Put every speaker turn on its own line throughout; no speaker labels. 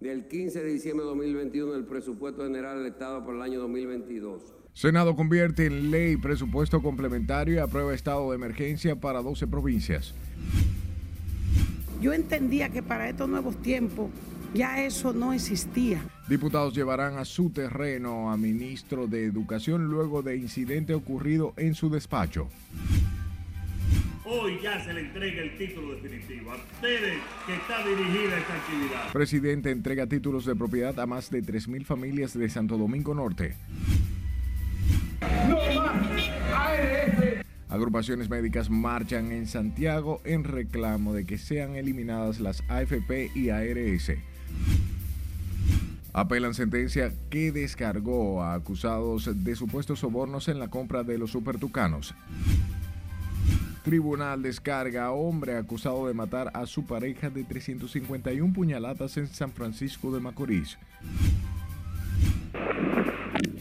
del 15 de diciembre de 2021 del presupuesto general del Estado por el año 2022.
Senado convierte en ley presupuesto complementario y aprueba estado de emergencia para 12 provincias.
Yo entendía que para estos nuevos tiempos ya eso no existía.
Diputados llevarán a su terreno a ministro de Educación luego de incidente ocurrido en su despacho.
Hoy ya se le entrega el título definitivo a ustedes que está dirigida esta actividad.
Presidente entrega títulos de propiedad a más de 3.000 familias de Santo Domingo Norte. No más ARS. Agrupaciones médicas marchan en Santiago en reclamo de que sean eliminadas las AFP y ARS. Apelan sentencia que descargó a acusados de supuestos sobornos en la compra de los supertucanos. Tribunal descarga a hombre acusado de matar a su pareja de 351 puñaladas en San Francisco de Macorís.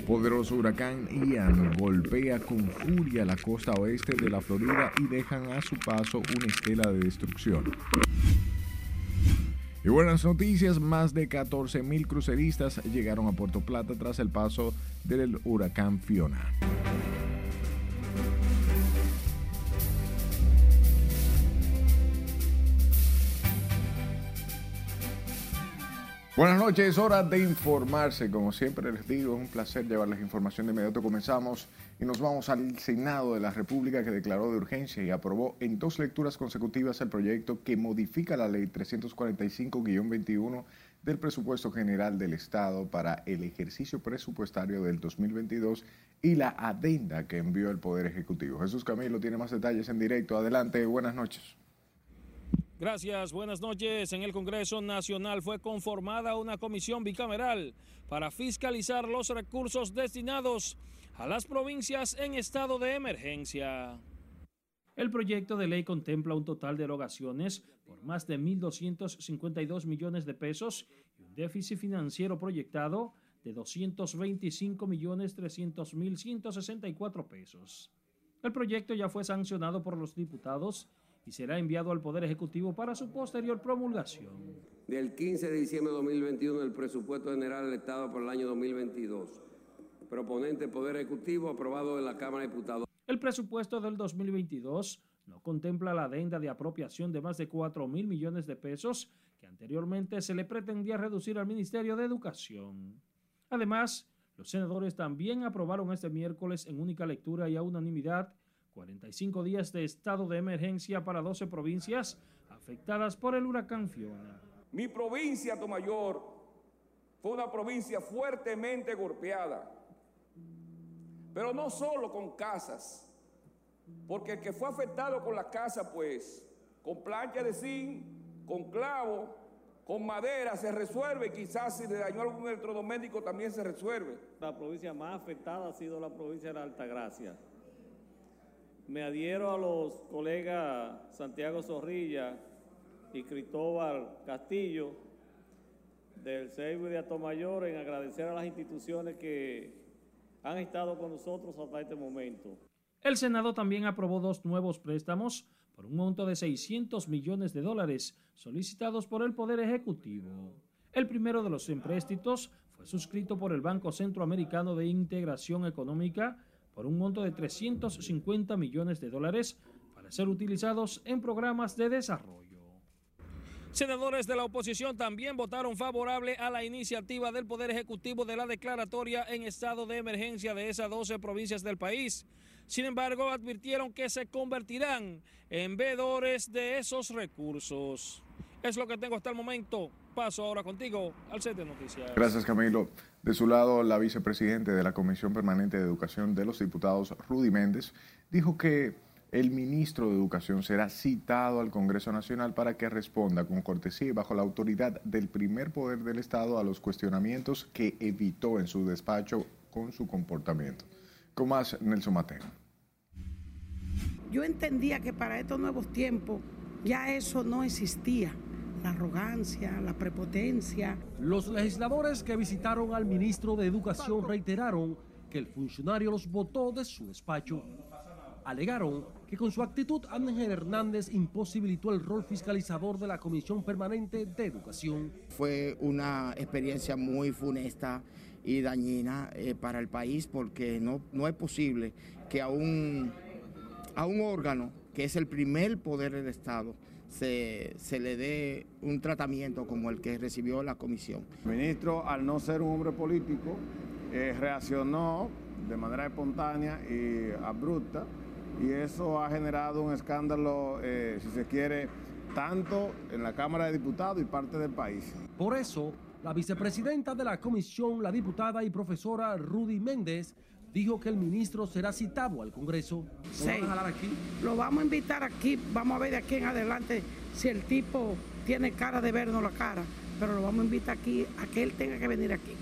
Poderoso huracán Ian golpea con furia la costa oeste de la Florida y dejan a su paso una estela de destrucción. Y buenas noticias, más de 14.000 cruceristas llegaron a Puerto Plata tras el paso del huracán Fiona. Buenas noches, hora de informarse. Como siempre les digo, es un placer llevarles información de inmediato. Comenzamos y nos vamos al Senado de la República que declaró de urgencia y aprobó en dos lecturas consecutivas el proyecto que modifica la ley 345-21 del presupuesto general del Estado para el ejercicio presupuestario del 2022 y la adenda que envió el Poder Ejecutivo. Jesús Camilo tiene más detalles en directo. Adelante, buenas noches.
Gracias, buenas noches. En el Congreso Nacional fue conformada una comisión bicameral para fiscalizar los recursos destinados a las provincias en estado de emergencia. El proyecto de ley contempla un total de erogaciones por más de 1.252 millones de pesos y un déficit financiero proyectado de 225 millones 300 mil 164 pesos. El proyecto ya fue sancionado por los diputados y será enviado al Poder Ejecutivo para su posterior promulgación.
Del 15 de diciembre de 2021 del presupuesto general del Estado por el año 2022. Proponente Poder Ejecutivo aprobado en la Cámara de Diputados.
El presupuesto del 2022 no contempla la adenda de apropiación de más de 4 mil millones de pesos que anteriormente se le pretendía reducir al Ministerio de Educación. Además, los senadores también aprobaron este miércoles en única lectura y a unanimidad 45 días de estado de emergencia para 12 provincias afectadas por el huracán Fiona.
Mi provincia, Tomayor, fue una provincia fuertemente golpeada, pero no solo con casas, porque el que fue afectado con la casa, pues, con plancha de zinc, con clavo, con madera se resuelve, quizás si le dañó algún electrodoméstico también se resuelve.
La provincia más afectada ha sido la provincia de la Altagracia me adhiero a los colegas Santiago Zorrilla y Cristóbal Castillo del CEIBU de Atomayor en agradecer a las instituciones que han estado con nosotros hasta este momento.
El Senado también aprobó dos nuevos préstamos por un monto de 600 millones de dólares solicitados por el Poder Ejecutivo. El primero de los empréstitos fue suscrito por el Banco Centroamericano de Integración Económica por un monto de 350 millones de dólares para ser utilizados en programas de desarrollo. Senadores de la oposición también votaron favorable a la iniciativa del Poder Ejecutivo de la declaratoria en estado de emergencia de esas 12 provincias del país. Sin embargo, advirtieron que se convertirán en veedores de esos recursos. Es lo que tengo hasta el momento. Paso ahora contigo al set de noticias.
Gracias, Camilo. De su lado, la vicepresidente de la Comisión Permanente de Educación de los Diputados, Rudy Méndez, dijo que el ministro de Educación será citado al Congreso Nacional para que responda con cortesía y bajo la autoridad del primer poder del Estado a los cuestionamientos que evitó en su despacho con su comportamiento. Con más, Nelson Mateo.
Yo entendía que para estos nuevos tiempos ya eso no existía la arrogancia, la prepotencia.
Los legisladores que visitaron al ministro de Educación reiteraron que el funcionario los votó de su despacho. Alegaron que con su actitud Ángel Hernández imposibilitó el rol fiscalizador de la Comisión Permanente de Educación.
Fue una experiencia muy funesta y dañina eh, para el país porque no, no es posible que a un, a un órgano que es el primer poder del Estado se, se, le dé un tratamiento como el que recibió la comisión.
El ministro, al no ser un hombre político, eh, reaccionó de manera espontánea y abrupta y eso ha generado un escándalo, eh, si se quiere, tanto en la Cámara de Diputados y parte del país.
Por eso, la vicepresidenta de la comisión, la diputada y profesora Rudy Méndez, dijo que el ministro será citado al Congreso.
Sí. ¿Lo, aquí? lo vamos a invitar aquí, vamos a ver de aquí en adelante si el tipo tiene cara de vernos la cara, pero lo vamos a invitar aquí a que él tenga que venir aquí.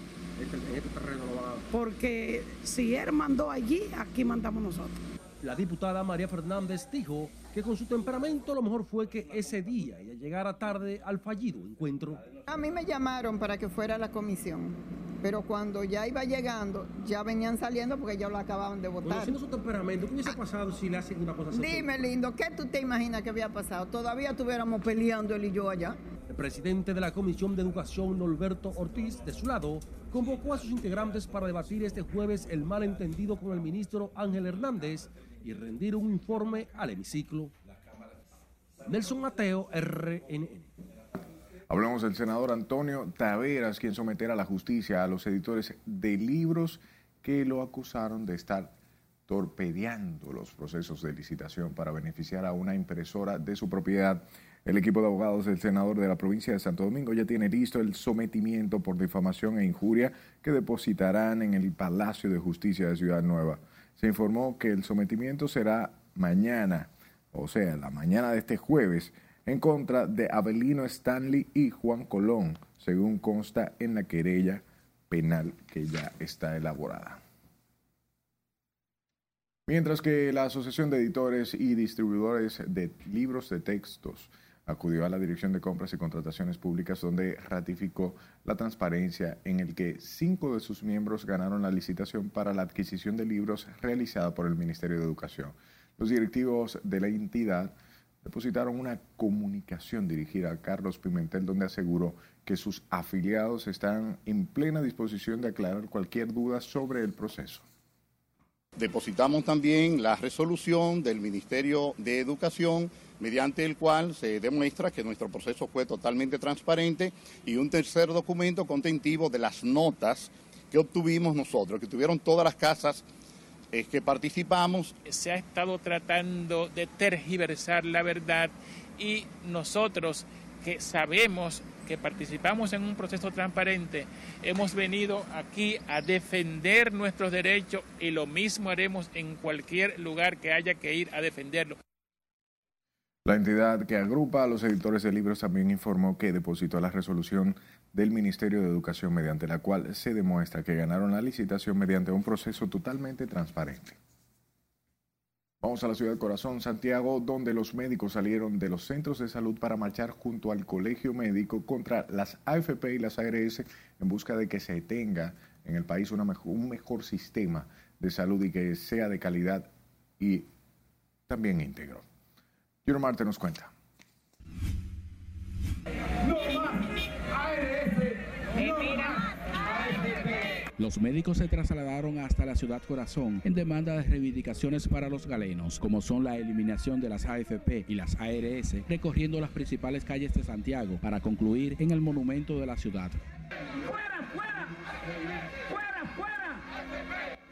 Este, este terreno lo va a...
Porque si él mandó allí, aquí mandamos nosotros.
La diputada María Fernández dijo que con su temperamento lo mejor fue que ese día ella llegara tarde al fallido encuentro.
A mí me llamaron para que fuera a la comisión, pero cuando ya iba llegando, ya venían saliendo porque ya lo acababan de votar.
Conociendo su temperamento, ¿qué hubiese pasado si le hacen una cosa así?
Dime, lindo, ¿qué tú te imaginas que había pasado? Todavía estuviéramos peleando él y yo allá.
El presidente de la Comisión de Educación, Norberto Ortiz, de su lado, convocó a sus integrantes para debatir este jueves el malentendido con el ministro Ángel Hernández y rendir un informe al hemiciclo. Nelson Mateo, RNN.
Hablamos del senador Antonio Taveras, quien someterá a la justicia a los editores de libros que lo acusaron de estar torpedeando los procesos de licitación para beneficiar a una impresora de su propiedad. El equipo de abogados del senador de la provincia de Santo Domingo ya tiene listo el sometimiento por difamación e injuria que depositarán en el Palacio de Justicia de Ciudad Nueva se informó que el sometimiento será mañana, o sea, la mañana de este jueves, en contra de Abelino Stanley y Juan Colón, según consta en la querella penal que ya está elaborada. Mientras que la Asociación de Editores y Distribuidores de Libros de Textos acudió a la Dirección de Compras y Contrataciones Públicas donde ratificó la transparencia en el que cinco de sus miembros ganaron la licitación para la adquisición de libros realizada por el Ministerio de Educación. Los directivos de la entidad depositaron una comunicación dirigida a Carlos Pimentel donde aseguró que sus afiliados están en plena disposición de aclarar cualquier duda sobre el proceso.
Depositamos también la resolución del Ministerio de Educación mediante el cual se demuestra que nuestro proceso fue totalmente transparente y un tercer documento contentivo de las notas que obtuvimos nosotros, que tuvieron todas las casas eh, que participamos.
Se ha estado tratando de tergiversar la verdad y nosotros que sabemos que participamos en un proceso transparente, hemos venido aquí a defender nuestros derechos y lo mismo haremos en cualquier lugar que haya que ir a defenderlo.
La entidad que agrupa a los editores de libros también informó que depositó la resolución del Ministerio de Educación mediante la cual se demuestra que ganaron la licitación mediante un proceso totalmente transparente. Vamos a la ciudad corazón, Santiago, donde los médicos salieron de los centros de salud para marchar junto al colegio médico contra las AFP y las ARS en busca de que se tenga en el país una mejor, un mejor sistema de salud y que sea de calidad y también íntegro. Marte nos cuenta.
Los médicos se trasladaron hasta la ciudad corazón en demanda de reivindicaciones para los galenos, como son la eliminación de las AFP y las ARS, recorriendo las principales calles de Santiago para concluir en el monumento de la ciudad.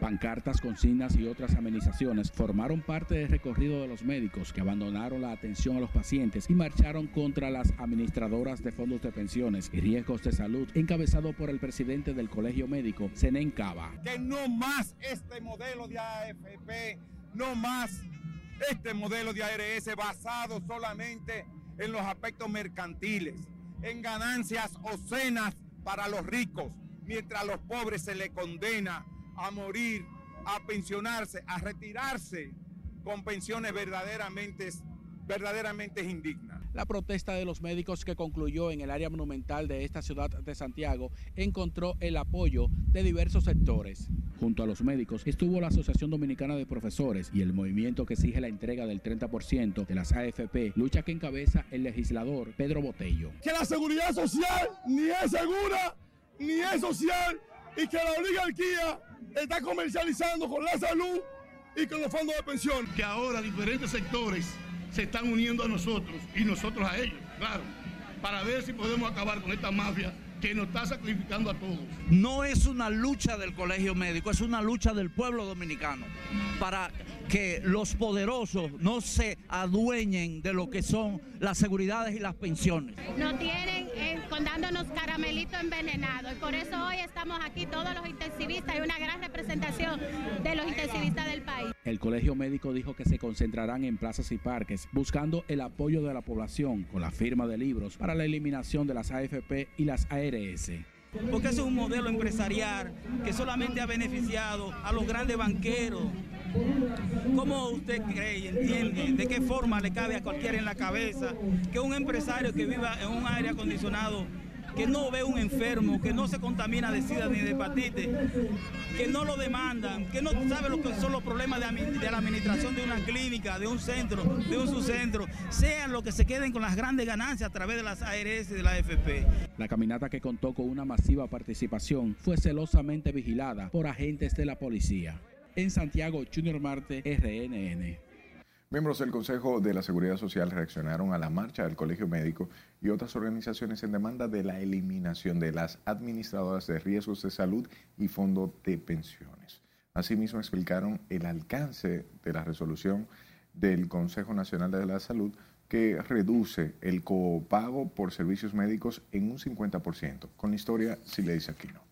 Pancartas, consignas y otras amenizaciones formaron parte del recorrido de los médicos que abandonaron la atención a los pacientes y marcharon contra las administradoras de fondos de pensiones y riesgos de salud, encabezado por el presidente del Colegio Médico, Zenén Cava.
Que no más este modelo de AFP, no más este modelo de ARS basado solamente en los aspectos mercantiles, en ganancias obscenas para los ricos, mientras a los pobres se les condena a morir, a pensionarse, a retirarse con pensiones verdaderamente, verdaderamente indignas.
La protesta de los médicos que concluyó en el área monumental de esta ciudad de Santiago encontró el apoyo de diversos sectores. Junto a los médicos estuvo la Asociación Dominicana de Profesores y el movimiento que exige la entrega del 30% de las AFP, lucha que encabeza el legislador Pedro Botello.
Que la seguridad social ni es segura ni es social y que la oligarquía está comercializando con la salud y con los fondos de pensión.
Que ahora diferentes sectores se están uniendo a nosotros y nosotros a ellos, claro, para ver si podemos acabar con esta mafia que nos está sacrificando a todos.
No es una lucha del colegio médico, es una lucha del pueblo dominicano para que los poderosos no se adueñen de lo que son las seguridades y las pensiones.
No tienen eh, dándonos caramelito envenenado y por eso hoy estamos aquí todos los intensivistas y una gran representación de los intensivistas del país.
El colegio médico dijo que se concentrarán en plazas y parques buscando el apoyo de la población con la firma de libros para la eliminación de las AFP y las ARS
porque es un modelo empresarial que solamente ha beneficiado a los grandes banqueros. ¿Cómo usted cree y entiende de qué forma le cabe a cualquiera en la cabeza que un empresario que viva en un aire acondicionado que no ve un enfermo, que no se contamina de sida ni de hepatitis, que no lo demandan, que no sabe lo que son los problemas de, de, la administración de una clínica, de un centro, de un subcentro, sean los que se queden con las grandes ganancias a través de las ARS y de la AFP.
La caminata que contó con una masiva participación fue celosamente vigilada por agentes de la policía. En Santiago, Junior Marte, RNN.
Miembros del Consejo de la Seguridad Social reaccionaron a la marcha del Colegio Médico y otras organizaciones en demanda de la eliminación de las administradoras de riesgos de salud y fondo de pensiones. Asimismo, explicaron el alcance de la resolución del Consejo Nacional de la Salud que reduce el copago por servicios médicos en un 50%. Con la historia, si le dice aquí no.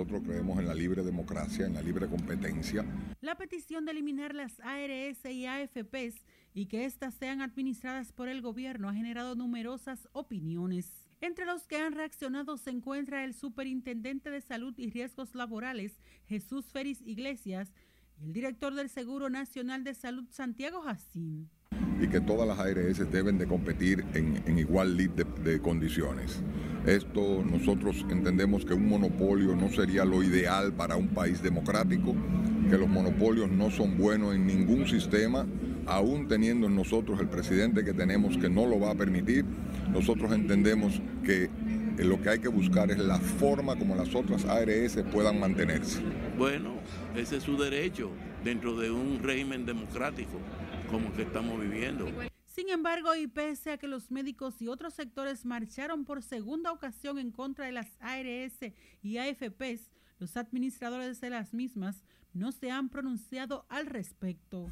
Nosotros creemos en la libre democracia, en la libre competencia.
La petición de eliminar las ARS y AFPs y que éstas sean administradas por el gobierno ha generado numerosas opiniones. Entre los que han reaccionado se encuentra el superintendente de salud y riesgos laborales, Jesús Félix Iglesias, y el director del Seguro Nacional de Salud, Santiago Jacín
y que todas las ARS deben de competir en, igual de, de, condiciones. Esto nosotros entendemos que un monopolio no sería lo ideal para un país democrático, que los monopolios no son buenos en ningún sistema, aún teniendo en nosotros el presidente que tenemos que no lo va a permitir, nosotros entendemos que lo que hay que buscar es la forma como las otras ARS puedan mantenerse.
Bueno, ese es su derecho dentro de un régimen democrático como que estamos viviendo.
Sin embargo, y pese a que los médicos y otros sectores marcharon por segunda ocasión en contra de las ARS y AFPs, los administradores de las mismas no se han pronunciado al respecto.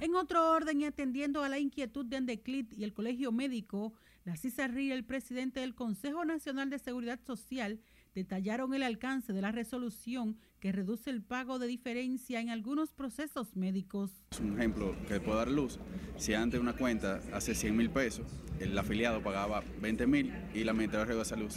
En otro orden y atendiendo a la inquietud de Andeclit y el Colegio Médico, la CISARRI el presidente del Consejo Nacional de Seguridad Social detallaron el alcance de la resolución que reduce el pago de diferencia en algunos procesos médicos.
Un ejemplo que puedo dar luz, si antes una cuenta hace 100 mil pesos, el afiliado pagaba 20 mil y la Ministerio de Salud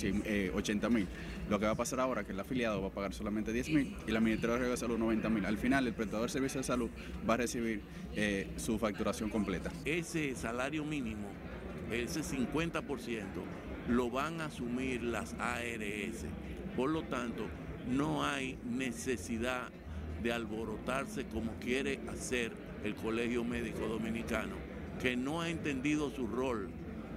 80 mil. Lo que va a pasar ahora es que el afiliado va a pagar solamente 10 mil y la Ministerio de Salud 90 mil. Al final el prestador de servicios de salud va a recibir eh, su facturación completa.
Ese salario mínimo, ese 50%, lo van a asumir las ARS. Por lo tanto, no hay necesidad de alborotarse como quiere hacer el Colegio Médico Dominicano, que no ha entendido su rol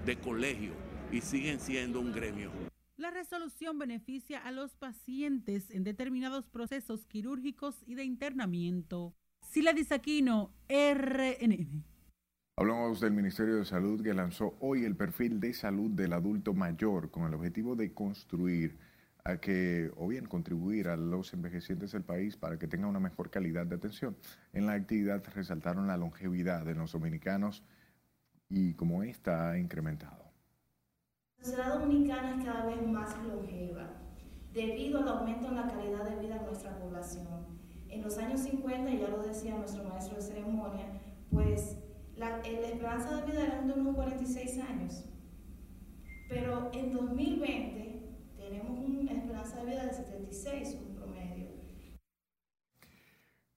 de colegio y siguen siendo un gremio.
La resolución beneficia a los pacientes en determinados procesos quirúrgicos y de internamiento. Sila Disaquino, RNN.
Hablamos del Ministerio de Salud que lanzó hoy el perfil de salud del adulto mayor con el objetivo de construir a que, o bien contribuir a los envejecientes del país para que tengan una mejor calidad de atención. En la actividad resaltaron la longevidad de los dominicanos y cómo esta ha incrementado.
La sociedad dominicana es cada vez más longeva debido al aumento en la calidad de vida de nuestra población. En los años 50, ya lo decía nuestro maestro de ceremonia, pues la, la esperanza de vida era de unos 46 años. Pero en 2020 tenemos una esperanza de vida de 76, un promedio.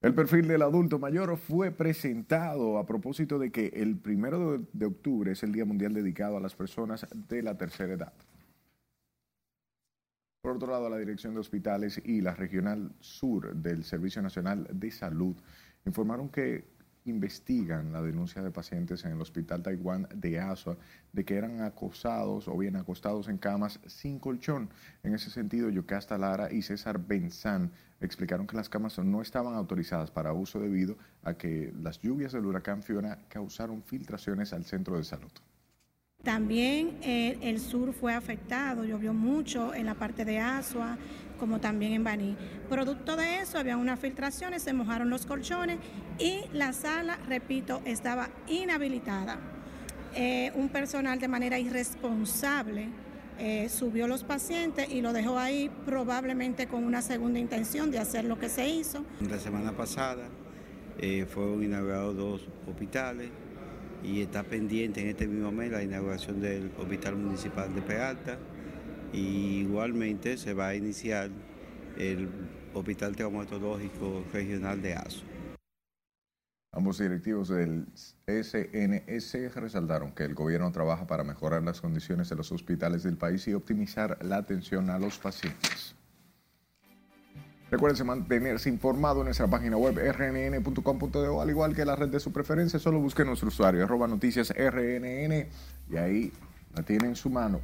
El perfil del adulto mayor fue presentado a propósito de que el primero de octubre es el Día Mundial dedicado a las personas de la tercera edad. Por otro lado, la Dirección de Hospitales y la Regional Sur del Servicio Nacional de Salud informaron que investigan la denuncia de pacientes en el Hospital Taiwán de Asua de que eran acosados o bien acostados en camas sin colchón. En ese sentido, Yocasta Lara y César Benzán explicaron que las camas no estaban autorizadas para uso debido a que las lluvias del huracán Fiona causaron filtraciones al centro de salud.
También eh, el sur fue afectado, llovió mucho en la parte de Asua, como también en Baní. Producto de eso, había unas filtraciones, se mojaron los colchones y la sala, repito, estaba inhabilitada. Eh, un personal de manera irresponsable eh, subió los pacientes y lo dejó ahí probablemente con una segunda intención de hacer lo que se hizo.
La semana pasada eh, fueron inaugurados dos hospitales y está pendiente en este mismo mes la inauguración del Hospital Municipal de Peralta igualmente se va a iniciar el Hospital Traumatológico Regional de ASO.
Ambos directivos del SNS resaltaron que el gobierno trabaja para mejorar las condiciones de los hospitales del país y optimizar la atención a los pacientes. Recuerden mantenerse informado en nuestra página web rnn.com.de al igual que la red de su preferencia, solo busquen nuestro usuario, arroba noticias rnn y ahí la tienen en su mano.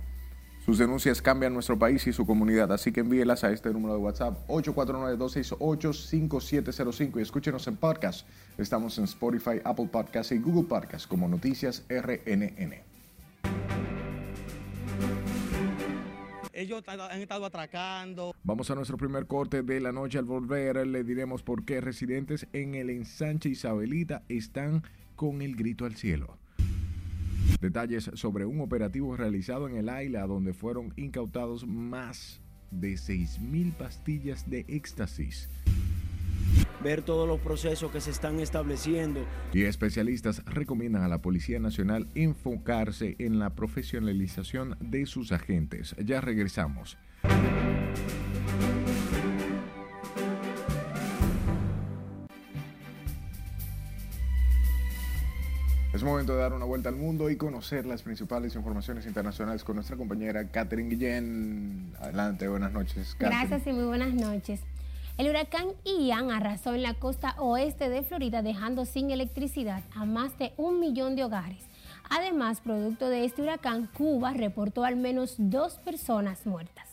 Sus denuncias cambian nuestro país y su comunidad, así que envíelas a este número de WhatsApp 849-268-5705 y escúchenos en podcast. Estamos en Spotify, Apple Podcasts y Google Podcasts como Noticias RNN.
Ellos han estado atracando.
Vamos a nuestro primer corte de la noche. Al volver le diremos por qué residentes en el ensanche Isabelita están con el grito al cielo. Detalles sobre un operativo realizado en el Aila donde fueron incautados más de 6.000 pastillas de éxtasis.
Ver todos los procesos que se están estableciendo.
Y especialistas recomiendan a la Policía Nacional enfocarse en la profesionalización de sus agentes. Ya regresamos. Es momento de dar una vuelta al mundo y conocer las principales informaciones internacionales con nuestra compañera Catherine Guillén. Adelante, buenas noches.
Catherine. Gracias y muy buenas noches. El huracán Ian arrasó en la costa oeste de Florida dejando sin electricidad a más de un millón de hogares. Además, producto de este huracán, Cuba reportó al menos dos personas muertas.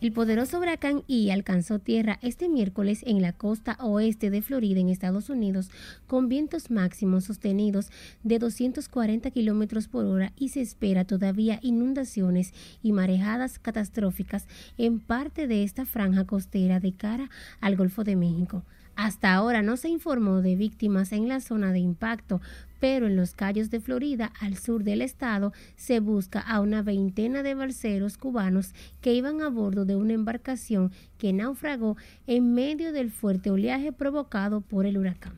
El poderoso huracán I alcanzó tierra este miércoles en la costa oeste de Florida, en Estados Unidos, con vientos máximos sostenidos de 240 kilómetros por hora y se espera todavía inundaciones y marejadas catastróficas en parte de esta franja costera de cara al Golfo de México. Hasta ahora no se informó de víctimas en la zona de impacto, pero en los Cayos de Florida, al sur del estado, se busca a una veintena de balseros cubanos que iban a bordo de una embarcación que naufragó en medio del fuerte oleaje provocado por el huracán.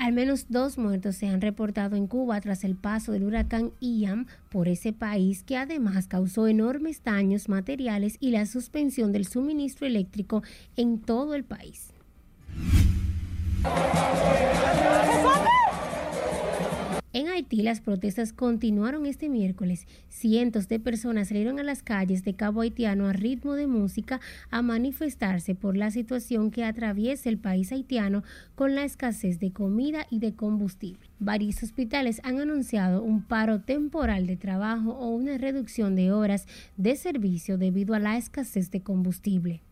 Al menos dos muertos se han reportado en Cuba tras el paso del huracán Ian por ese país que además causó enormes daños materiales y la suspensión del suministro eléctrico en todo el país. En Haití las protestas continuaron este miércoles. Cientos de personas salieron a las calles de Cabo Haitiano a ritmo de música a manifestarse por la situación que atraviesa el país haitiano con la escasez de comida y de combustible. Varios hospitales han anunciado un paro temporal de trabajo o una reducción de horas de servicio debido a la escasez de combustible.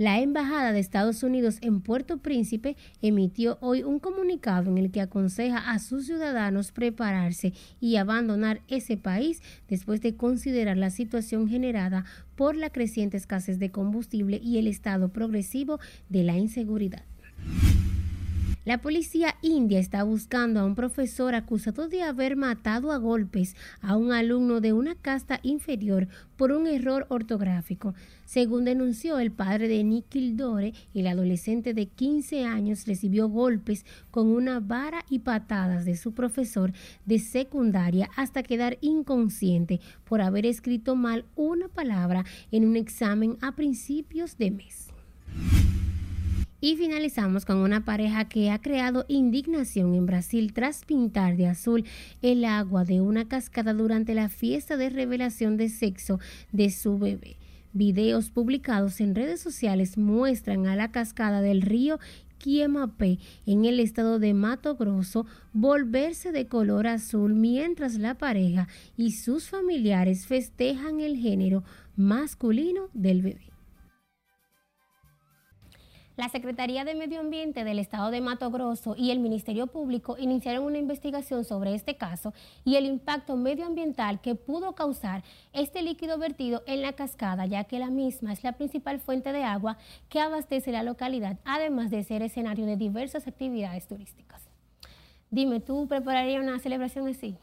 La Embajada de Estados Unidos en Puerto Príncipe emitió hoy un comunicado en el que aconseja a sus ciudadanos prepararse y abandonar ese país después de considerar la situación generada por la creciente escasez de combustible y el estado progresivo de la inseguridad. La policía india está buscando a un profesor acusado de haber matado a golpes a un alumno de una casta inferior por un error ortográfico. Según denunció el padre de Nikhil Dore, el adolescente de 15 años recibió golpes con una vara y patadas de su profesor de secundaria hasta quedar inconsciente por haber escrito mal una palabra en un examen a principios de mes. Y finalizamos con una pareja que ha creado indignación en Brasil tras pintar de azul el agua de una cascada durante la fiesta de revelación de sexo de su bebé. Videos publicados en redes sociales muestran a la cascada del río Quiemapé en el estado de Mato Grosso volverse de color azul mientras la pareja y sus familiares festejan el género masculino del bebé. La Secretaría de Medio Ambiente del Estado de Mato Grosso y el Ministerio Público iniciaron una investigación sobre este caso y el impacto medioambiental que pudo causar este líquido vertido en la cascada, ya que la misma es la principal fuente de agua que abastece la localidad, además de ser escenario de diversas actividades turísticas. Dime, ¿tú prepararías una celebración así?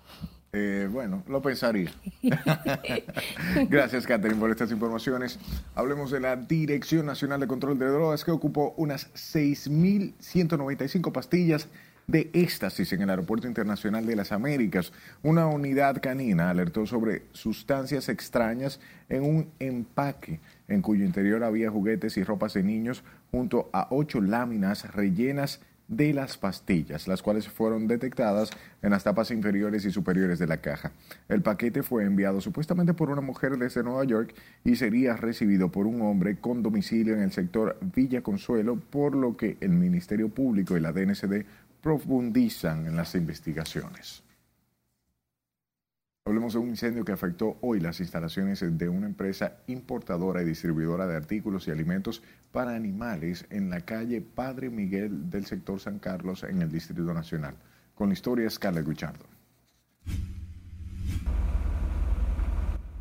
Eh, bueno, lo pensaría. Gracias, Catherine, por estas informaciones. Hablemos de la Dirección Nacional de Control de Drogas, que ocupó unas 6.195 pastillas de éxtasis en el Aeropuerto Internacional de las Américas. Una unidad canina alertó sobre sustancias extrañas en un empaque en cuyo interior había juguetes y ropas de niños junto a ocho láminas rellenas de las pastillas, las cuales fueron detectadas en las tapas inferiores y superiores de la caja. El paquete fue enviado supuestamente por una mujer desde Nueva York y sería recibido por un hombre con domicilio en el sector Villa Consuelo, por lo que el Ministerio Público y la DNCD profundizan en las investigaciones. Hablemos de un incendio que afectó hoy las instalaciones de una empresa importadora y distribuidora de artículos y alimentos para animales en la calle Padre Miguel del sector San Carlos en el Distrito Nacional. Con la historia Scarlett Guichardo.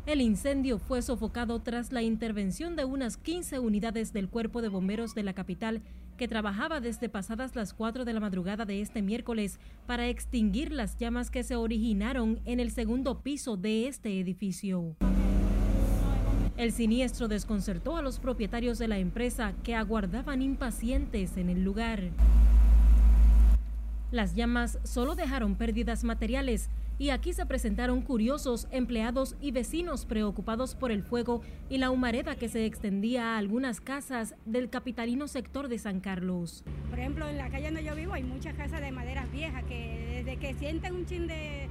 El incendio fue sofocado tras la intervención de unas 15 unidades del Cuerpo de Bomberos de la capital que trabajaba desde pasadas las 4 de la madrugada de este miércoles para extinguir las llamas que se originaron en el segundo piso de este edificio. El siniestro desconcertó a los propietarios de la empresa que aguardaban impacientes en el lugar. Las llamas solo dejaron pérdidas materiales y aquí se presentaron curiosos empleados y vecinos preocupados por el fuego y la humareda que se extendía a algunas casas del capitalino sector de San Carlos.
Por ejemplo, en la calle donde yo vivo hay muchas casas de maderas viejas que desde que sienten un chin de,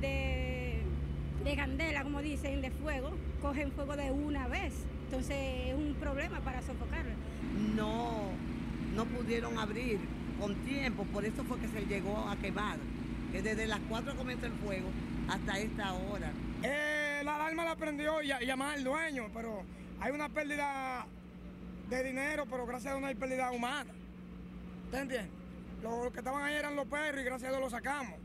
de, de candela, como dicen, de fuego, cogen fuego de una vez. Entonces es un problema para sofocarlo.
No, no pudieron abrir con tiempo, por eso fue que se llegó a quemar que desde las 4 comenzó el fuego hasta esta hora.
Eh, la alarma la prendió y, llamar al dueño, pero hay una pérdida de dinero, pero gracias a Dios no hay pérdida humana. ¿Te entiendes? Los que estaban ahí eran los perros y gracias a Dios los sacamos.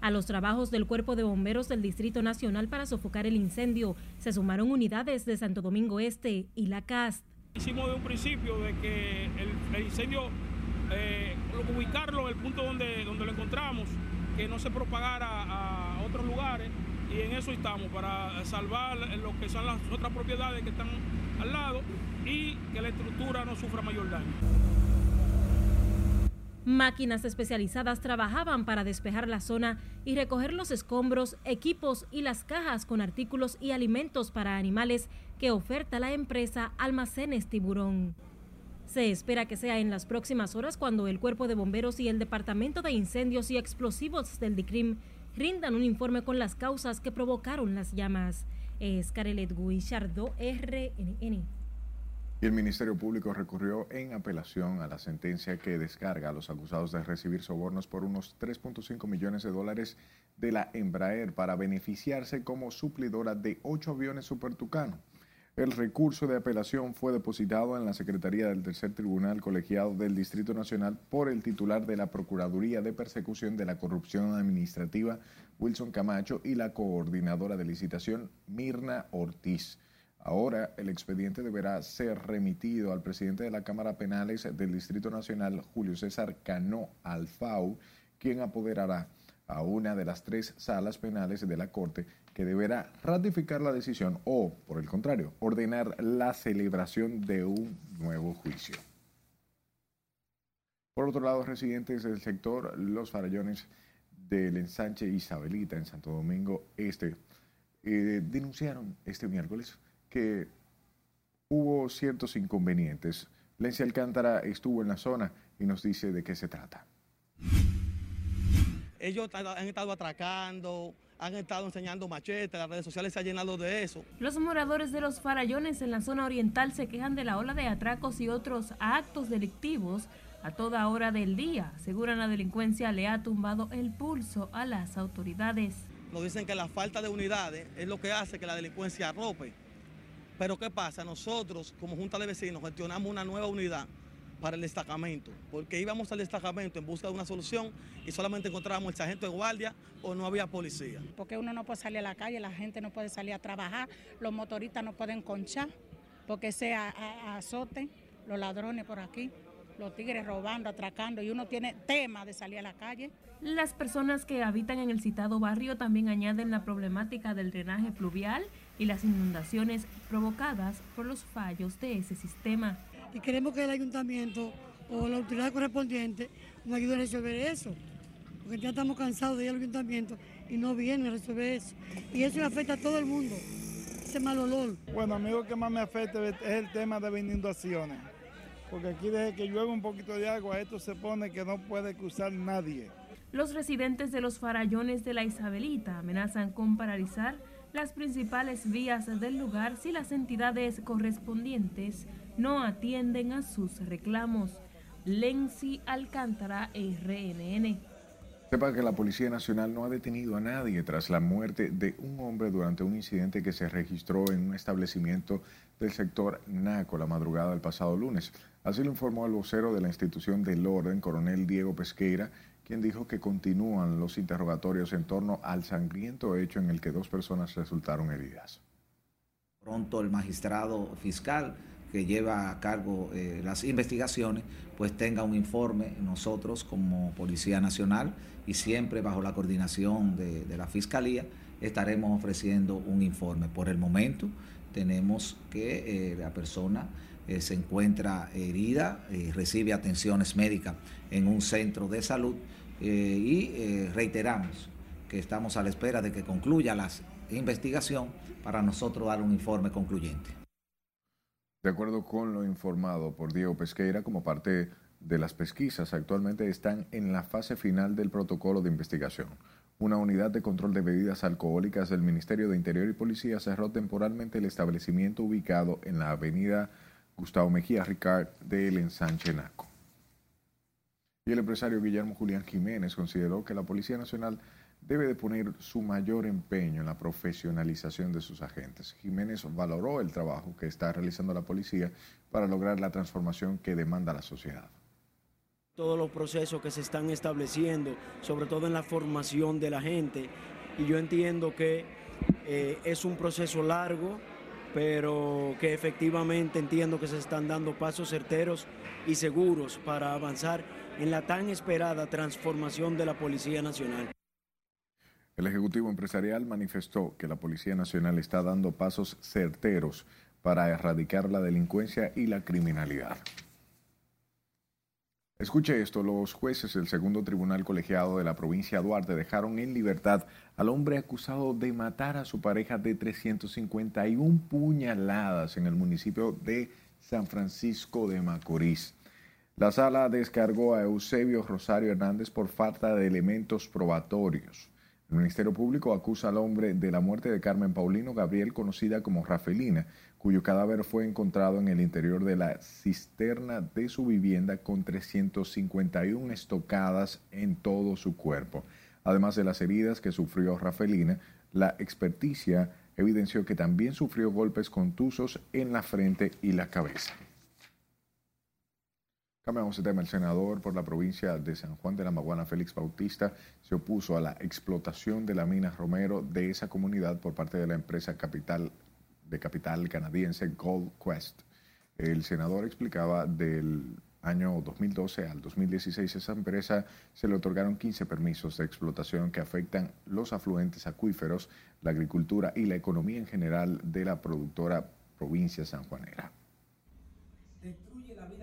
A los trabajos del Cuerpo de Bomberos del Distrito Nacional para sofocar el incendio se sumaron unidades de Santo Domingo Este y la CAST.
Hicimos de un principio de que el incendio eh, ubicarlo en el punto donde, donde lo encontramos, que no se propagara a otros lugares y en eso estamos, para salvar lo que son las otras propiedades que están al lado y que la estructura no sufra mayor daño.
Máquinas especializadas trabajaban para despejar la zona y recoger los escombros, equipos y las cajas con artículos y alimentos para animales que oferta la empresa Almacenes Tiburón. Se espera que sea en las próximas horas cuando el Cuerpo de Bomberos y el Departamento de Incendios y Explosivos del DICRIM rindan un informe con las causas que provocaron las llamas. Es Carelet Guichardo, RNN.
El Ministerio Público recurrió en apelación a la sentencia que descarga a los acusados de recibir sobornos por unos 3.5 millones de dólares de la Embraer para beneficiarse como suplidora de ocho aviones Super Tucano. El recurso de apelación fue depositado en la Secretaría del Tercer Tribunal Colegiado del Distrito Nacional por el titular de la Procuraduría de Persecución de la Corrupción Administrativa, Wilson Camacho, y la coordinadora de licitación, Mirna Ortiz. Ahora el expediente deberá ser remitido al presidente de la Cámara Penales del Distrito Nacional, Julio César Cano Alfau, quien apoderará a una de las tres salas penales de la Corte que deberá ratificar la decisión o, por el contrario, ordenar la celebración de un nuevo juicio. Por otro lado, residentes del sector Los Farallones del ensanche Isabelita en Santo Domingo Este eh, denunciaron este miércoles que hubo ciertos inconvenientes Lencia Alcántara estuvo en la zona y nos dice de qué se trata.
Ellos han estado atracando, han estado enseñando machetes, las redes sociales se han llenado de eso.
Los moradores de los farallones en la zona oriental se quejan de la ola de atracos y otros actos delictivos a toda hora del día. Aseguran la delincuencia le ha tumbado el pulso a las autoridades.
Nos dicen que la falta de unidades es lo que hace que la delincuencia arrope. Pero ¿qué pasa? Nosotros, como Junta de Vecinos, gestionamos una nueva unidad para el destacamento, porque íbamos al destacamento en busca de una solución y solamente encontrábamos el sargento de guardia o no había policía.
Porque uno no puede salir a la calle, la gente no puede salir a trabajar, los motoristas no pueden conchar, porque sea azote, los ladrones por aquí, los tigres robando, atracando, y uno tiene tema de salir a la calle.
Las personas que habitan en el citado barrio también añaden la problemática del drenaje pluvial y las inundaciones provocadas por los fallos de ese sistema
y queremos que el ayuntamiento o la autoridad correspondiente nos ayude a resolver eso, porque ya estamos cansados de ir al ayuntamiento y no viene a resolver eso. Y eso afecta a todo el mundo, ese mal olor.
Bueno, a mí lo que más me afecta es el tema de las inundaciones, porque aquí desde que llueve un poquito de agua, esto se pone que no puede cruzar nadie.
Los residentes de los farallones de la Isabelita amenazan con paralizar las principales vías del lugar si las entidades correspondientes no atienden a sus reclamos. Lenzi Alcántara, RNN.
Sepa que la Policía Nacional no ha detenido a nadie tras la muerte de un hombre durante un incidente que se registró en un establecimiento del sector Naco la madrugada del pasado lunes. Así lo informó el vocero de la institución del orden, coronel Diego Pesqueira, quien dijo que continúan los interrogatorios en torno al sangriento hecho en el que dos personas resultaron heridas.
Pronto el magistrado fiscal que lleva a cargo eh, las investigaciones, pues tenga un informe nosotros como Policía Nacional y siempre bajo la coordinación de, la Fiscalía estaremos ofreciendo un informe. Por el momento tenemos que eh, la persona eh, se encuentra herida, recibe atenciones médicas en un centro de salud y reiteramos que estamos a la espera de que concluya la investigación para nosotros dar un informe concluyente.
De acuerdo con lo informado por Diego Pesqueira, como parte de las pesquisas, actualmente están en la fase final del protocolo de investigación. Una unidad de control de bebidas alcohólicas del Ministerio de Interior y Policía cerró temporalmente el establecimiento ubicado en la avenida Gustavo Mejía Ricard del Ensanche Naco. Y el empresario Guillermo Julián Jiménez consideró que la Policía Nacional debe de poner su mayor empeño en la profesionalización de sus agentes. Jiménez valoró el trabajo que está realizando la policía para lograr la transformación que demanda la sociedad.
Todos los procesos que se están estableciendo, sobre todo en la formación de la gente, y yo entiendo que eh, es un proceso largo, pero que efectivamente entiendo que se están dando pasos certeros y seguros para avanzar en la tan esperada transformación de la Policía Nacional.
El Ejecutivo Empresarial manifestó que la Policía Nacional está dando pasos certeros para erradicar la delincuencia y la criminalidad. Escuche esto, los jueces del segundo tribunal colegiado de la provincia de Duarte dejaron en libertad al hombre acusado de matar a su pareja de 351 puñaladas en el municipio de San Francisco de Macorís. La sala descargó a Eusebio Rosario Hernández por falta de elementos probatorios. El Ministerio Público acusa al hombre de la muerte de Carmen Paulino Gabriel, conocida como Rafelina, cuyo cadáver fue encontrado en el interior de la cisterna de su vivienda con 351 estocadas en todo su cuerpo. Además de las heridas que sufrió Rafelina, la experticia evidenció que también sufrió golpes contusos en la frente y la cabeza. Cambiamos de tema. El senador por la provincia de San Juan de la Maguana, Félix Bautista, se opuso a la explotación de la mina Romero de esa comunidad por parte de la empresa capital, de capital canadiense Gold Quest. El senador explicaba del año 2012 al 2016 esa empresa se le otorgaron 15 permisos de explotación que afectan los afluentes acuíferos, la agricultura y la economía en general de la productora provincia sanjuanera.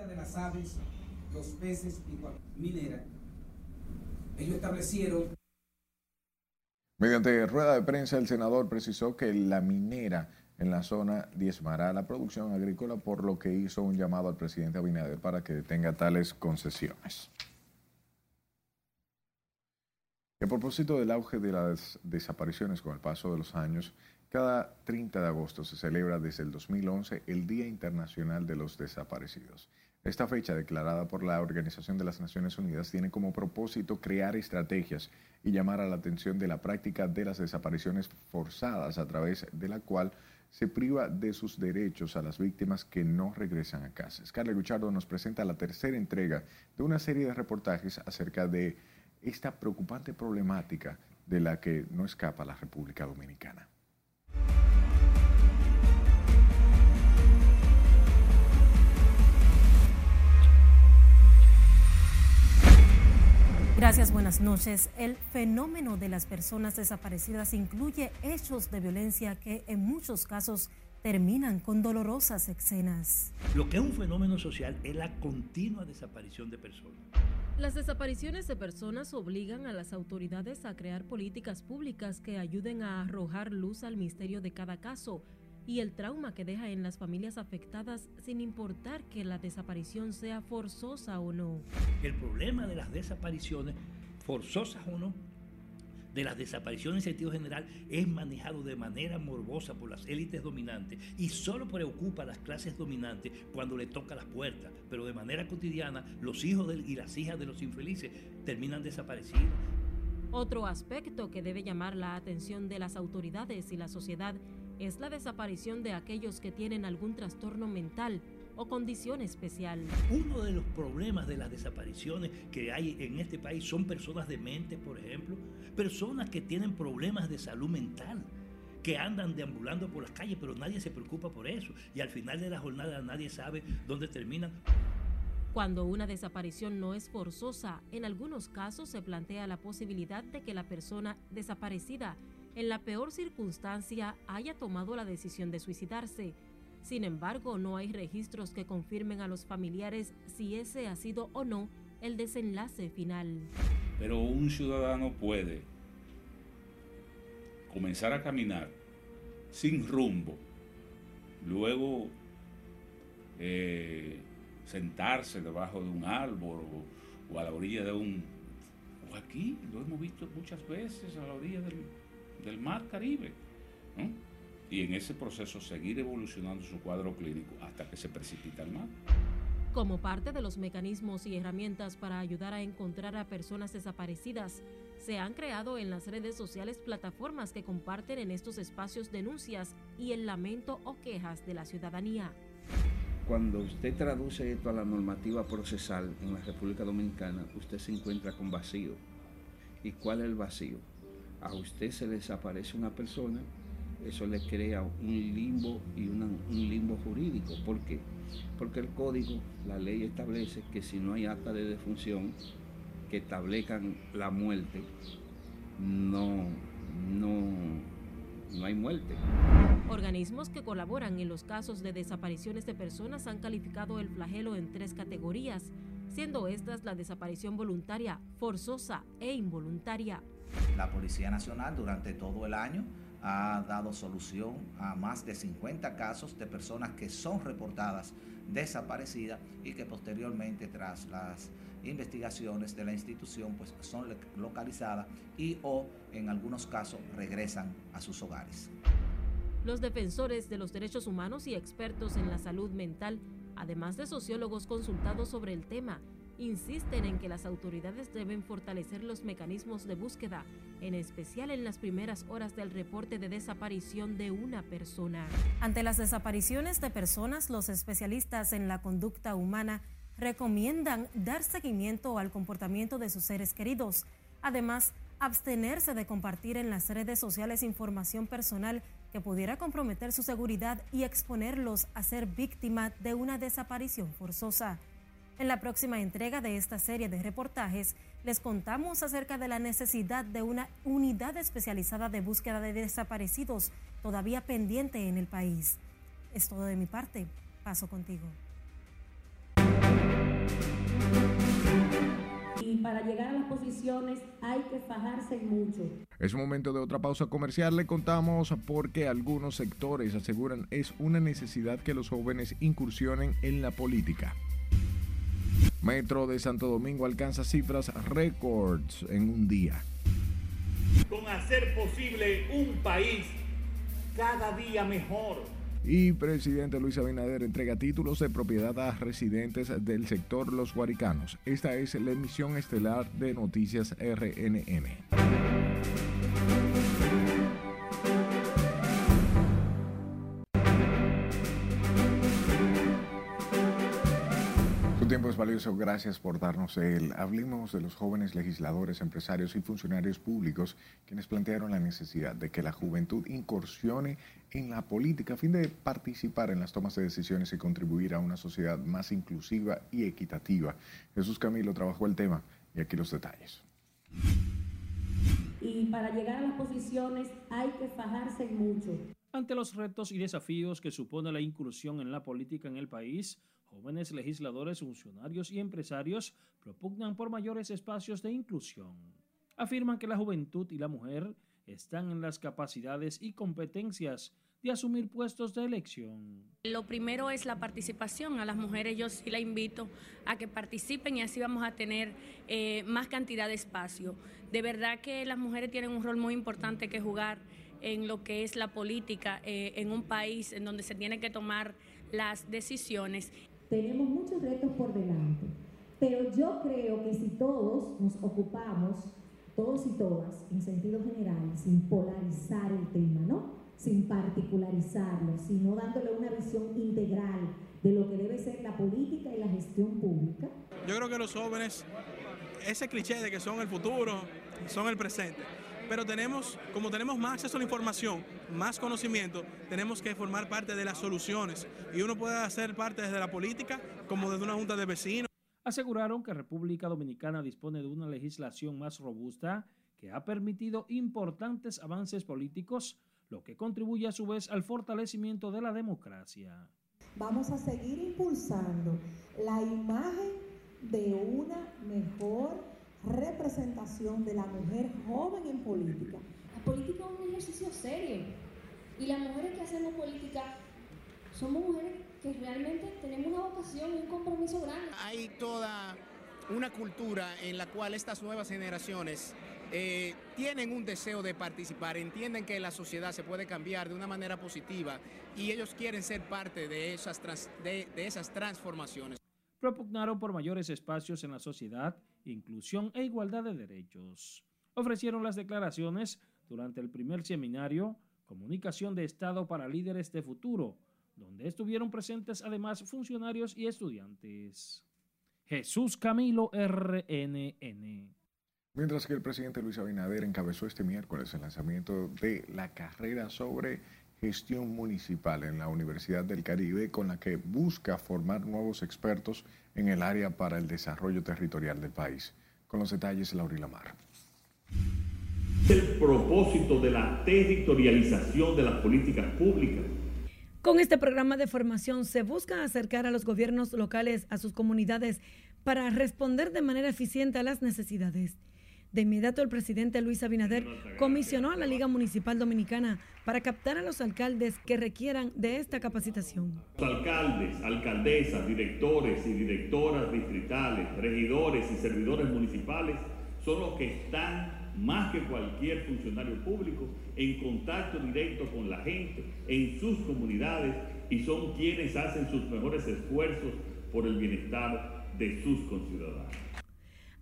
De las aves los peces y minera. Ellos establecieron...
Mediante rueda de prensa, el senador precisó que la minera en la zona diezmará la producción agrícola, por lo que hizo un llamado al presidente Abinader para que detenga tales concesiones. a propósito del auge de las desapariciones con el paso de los años, cada 30 de agosto se celebra desde el 2011 el Día Internacional de los Desaparecidos. Esta fecha, declarada por la Organización de las Naciones Unidas, tiene como propósito crear estrategias y llamar a la atención de la práctica de las desapariciones forzadas, a través de la cual se priva de sus derechos a las víctimas que no regresan a casa. Scarlett Guchardo nos presenta la tercera entrega de una serie de reportajes acerca de esta preocupante problemática de la que no escapa la República Dominicana.
Gracias, buenas noches. El fenómeno de las personas desaparecidas incluye hechos de violencia que en muchos casos terminan con dolorosas escenas.
Lo que es un fenómeno social es la continua desaparición de personas.
Las desapariciones de personas obligan a las autoridades a crear políticas públicas que ayuden a arrojar luz al misterio de cada caso y el trauma que deja en las familias afectadas sin importar que la desaparición sea forzosa o no.
El problema de las desapariciones, forzosas o no, de las desapariciones en sentido general es manejado de manera morbosa por las élites dominantes y solo preocupa a las clases dominantes cuando le toca las puertas, pero de manera cotidiana los hijos y las hijas de los infelices terminan desaparecidos.
Otro aspecto que debe llamar la atención de las autoridades y la sociedad es la desaparición de aquellos que tienen algún trastorno mental o condición especial.
Uno de los problemas de las desapariciones que hay en este país son personas dementes, por ejemplo, personas que tienen problemas de salud mental que andan deambulando por las calles, pero nadie se preocupa por eso. Y al final de la jornada nadie sabe dónde terminan.
Cuando una desaparición no es forzosa, en algunos casos se plantea la posibilidad de que la persona desaparecida en la peor circunstancia haya tomado la decisión de suicidarse. Sin embargo, no hay registros que confirmen a los familiares si ese ha sido o no el desenlace final.
Pero un ciudadano puede comenzar a caminar sin rumbo, luego eh, sentarse debajo de un árbol o, a la orilla de un... O aquí, lo hemos visto muchas veces a la orilla del, del mar Caribe. Y en ese proceso seguir evolucionando su cuadro clínico hasta que se precipita al mar.
Como parte de los mecanismos y herramientas para ayudar a encontrar a personas desaparecidas, se han creado en las redes sociales plataformas que comparten en estos espacios denuncias y el lamento o quejas de la ciudadanía.
Cuando usted traduce esto a la normativa procesal en la República Dominicana, usted se encuentra con vacío. ¿Y cuál es el vacío? A usted se desaparece una persona, eso le crea un limbo y un limbo jurídico. ¿Por qué? Porque el código, la ley establece que si no hay acta de defunción que establezcan la muerte, no, no, no hay muerte.
Organismos que colaboran en los casos de desapariciones de personas han calificado el flagelo en tres categorías, siendo estas la desaparición voluntaria, forzosa e involuntaria.
La Policía Nacional durante todo el año ha dado solución a más de 50 casos de personas que son reportadas desaparecidas y que posteriormente tras las investigaciones de la institución pues son localizadas y o en algunos casos regresan a sus hogares.
Los defensores de los derechos humanos y expertos en la salud mental, además de sociólogos consultados sobre el tema, insisten en que las autoridades deben fortalecer los mecanismos de búsqueda, en especial en las primeras horas del reporte de desaparición de una persona. Ante las desapariciones de personas, los especialistas en la conducta humana recomiendan dar seguimiento al comportamiento de sus seres queridos. Además, abstenerse de compartir en las redes sociales información personal que pudiera comprometer su seguridad y exponerlos a ser víctima de una desaparición forzosa. En la próxima entrega de esta serie de reportajes les contamos acerca de la necesidad de una unidad especializada de búsqueda de desaparecidos todavía pendiente en el país. Es todo de mi parte. Paso contigo.
Y
para llegar a las posiciones hay que fajarse mucho.
Es momento de otra pausa comercial. Le contamos porque algunos sectores aseguran es una necesidad que los jóvenes incursionen en la política. Metro de Santo Domingo alcanza cifras récords en un día.
Con hacer posible un país cada día mejor.
Y presidente Luis Abinader entrega títulos de propiedad a residentes del sector Los Guaricanos. Esta es la emisión estelar de Noticias RNN. Su tiempo es valioso, gracias por darnos el. Hablemos de los jóvenes legisladores, empresarios y funcionarios públicos quienes plantearon la necesidad de que la juventud incursione en la política a fin de participar en las tomas de decisiones y contribuir a una sociedad más inclusiva y equitativa. Jesús Camilo trabajó el tema y aquí los detalles.
Y para llegar a las posiciones hay que fajarse mucho.
Ante los retos y desafíos que supone la inclusión en la política en el país, jóvenes legisladores, funcionarios y empresarios propugnan por mayores espacios de inclusión. Afirman que la juventud y la mujer están en las capacidades y competencias de asumir puestos de elección.
Lo primero es la participación. A las mujeres yo sí la invito a que participen y así vamos a tener eh, más cantidad de espacio. De verdad que las mujeres tienen un rol muy importante que jugar en lo que es la política eh, en un país en donde se tienen que tomar las decisiones.
Tenemos muchos retos por delante, pero yo creo que si todos nos ocupamos, todos y todas, en sentido general, sin polarizar el tema, ¿no? Sin particularizarlo, sino dándole una visión integral de lo que debe ser la política y la gestión pública.
Yo creo que los jóvenes, ese cliché de que son el futuro, son el presente pero tenemos, como tenemos más acceso a la información, más conocimiento, tenemos que formar parte de las soluciones y uno puede hacer parte desde la política como desde una junta de vecinos.
Aseguraron que República Dominicana dispone de una legislación más robusta que ha permitido importantes avances políticos, lo que contribuye a su vez al fortalecimiento de la democracia.
Vamos a seguir impulsando la imagen de una mejor representación de la mujer joven en política.
La política es un ejercicio serio y las mujeres que hacemos política somos mujeres que realmente tenemos una vocación y un compromiso grande.
Hay toda una cultura en la cual estas nuevas generaciones eh, tienen un deseo de participar, entienden que la sociedad se puede cambiar de una manera positiva y ellos quieren ser parte de esas, de esas transformaciones.
Propugnaron por mayores espacios en la sociedad inclusión e igualdad de derechos. Ofrecieron las declaraciones durante el primer seminario Comunicación de Estado para Líderes de Futuro, donde estuvieron presentes además funcionarios y estudiantes. Jesús Camilo RNN.
Mientras que el presidente Luis Abinader encabezó este miércoles el lanzamiento de la carrera sobre gestión municipal en la Universidad del Caribe con la que busca formar nuevos expertos en el área para el desarrollo territorial del país. Con los detalles, Laurila Mar.
El propósito de la territorialización de las políticas públicas.
Con este programa de formación se busca acercar a los gobiernos locales a sus comunidades para responder de manera eficiente a las necesidades. De inmediato el presidente Luis Abinader comisionó a la Liga Municipal Dominicana para captar a los alcaldes que requieran de esta capacitación.
Los alcaldes, alcaldesas, directores y directoras distritales, regidores y servidores municipales son los que están más que cualquier funcionario público en contacto directo con la gente en sus comunidades y son quienes hacen sus mejores esfuerzos por el bienestar de sus conciudadanos.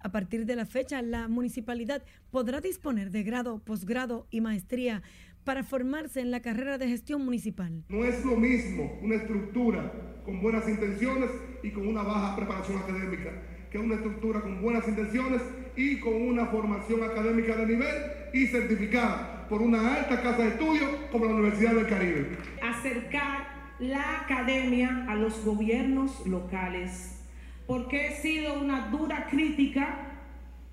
A partir de la fecha, la municipalidad podrá disponer de grado, posgrado y maestría para formarse en la carrera de gestión municipal.
No es lo mismo una estructura con buenas intenciones y con una baja preparación académica que una estructura con buenas intenciones y con una formación académica de nivel y certificada por una alta casa de estudios como la Universidad del Caribe.
Acercar la academia a los gobiernos locales porque he sido una dura crítica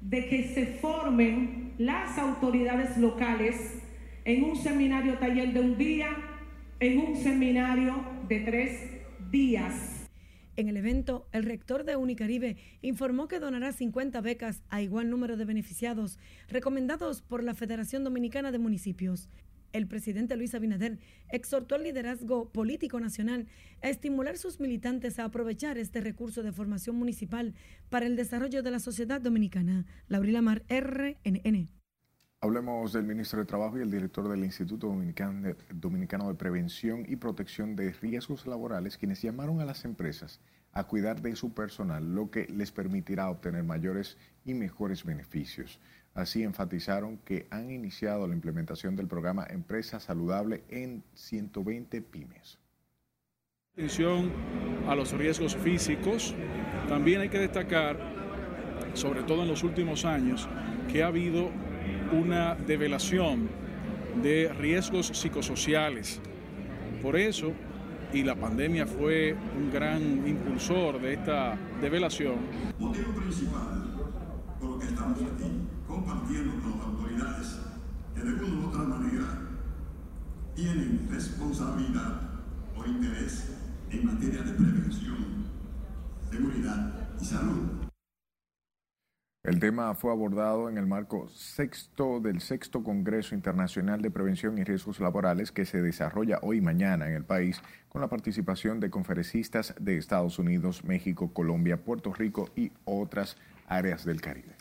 de que se formen las autoridades locales en un seminario taller de un día, en un seminario de tres días.
En el evento, el rector de Unicaribe informó que donará 50 becas a igual número de beneficiados recomendados por la Federación Dominicana de Municipios. El presidente Luis Abinader exhortó al liderazgo político nacional a estimular sus militantes a aprovechar este recurso de formación municipal para el desarrollo de la sociedad dominicana. Laurila Mar, RNN.
Hablemos del ministro de Trabajo y el director del Instituto Dominicano de Prevención y Protección de Riesgos Laborales, quienes llamaron a las empresas a cuidar de su personal, lo que les permitirá obtener mayores y mejores beneficios. Así enfatizaron que han iniciado la implementación del programa Empresa Saludable en 120 pymes.
Atención a los riesgos físicos. También hay que destacar, sobre todo en los últimos años, que ha habido una develación de riesgos psicosociales. Por eso, y la pandemia fue un gran impulsor de esta develación.
Motivo principal por lo que estamos aquí,
El tema fue abordado en el marco sexto del sexto Congreso Internacional de Prevención y Riesgos Laborales que se desarrolla hoy y mañana en el país con la participación de conferencistas de Estados Unidos, México, Colombia, Puerto Rico y otras áreas del Caribe.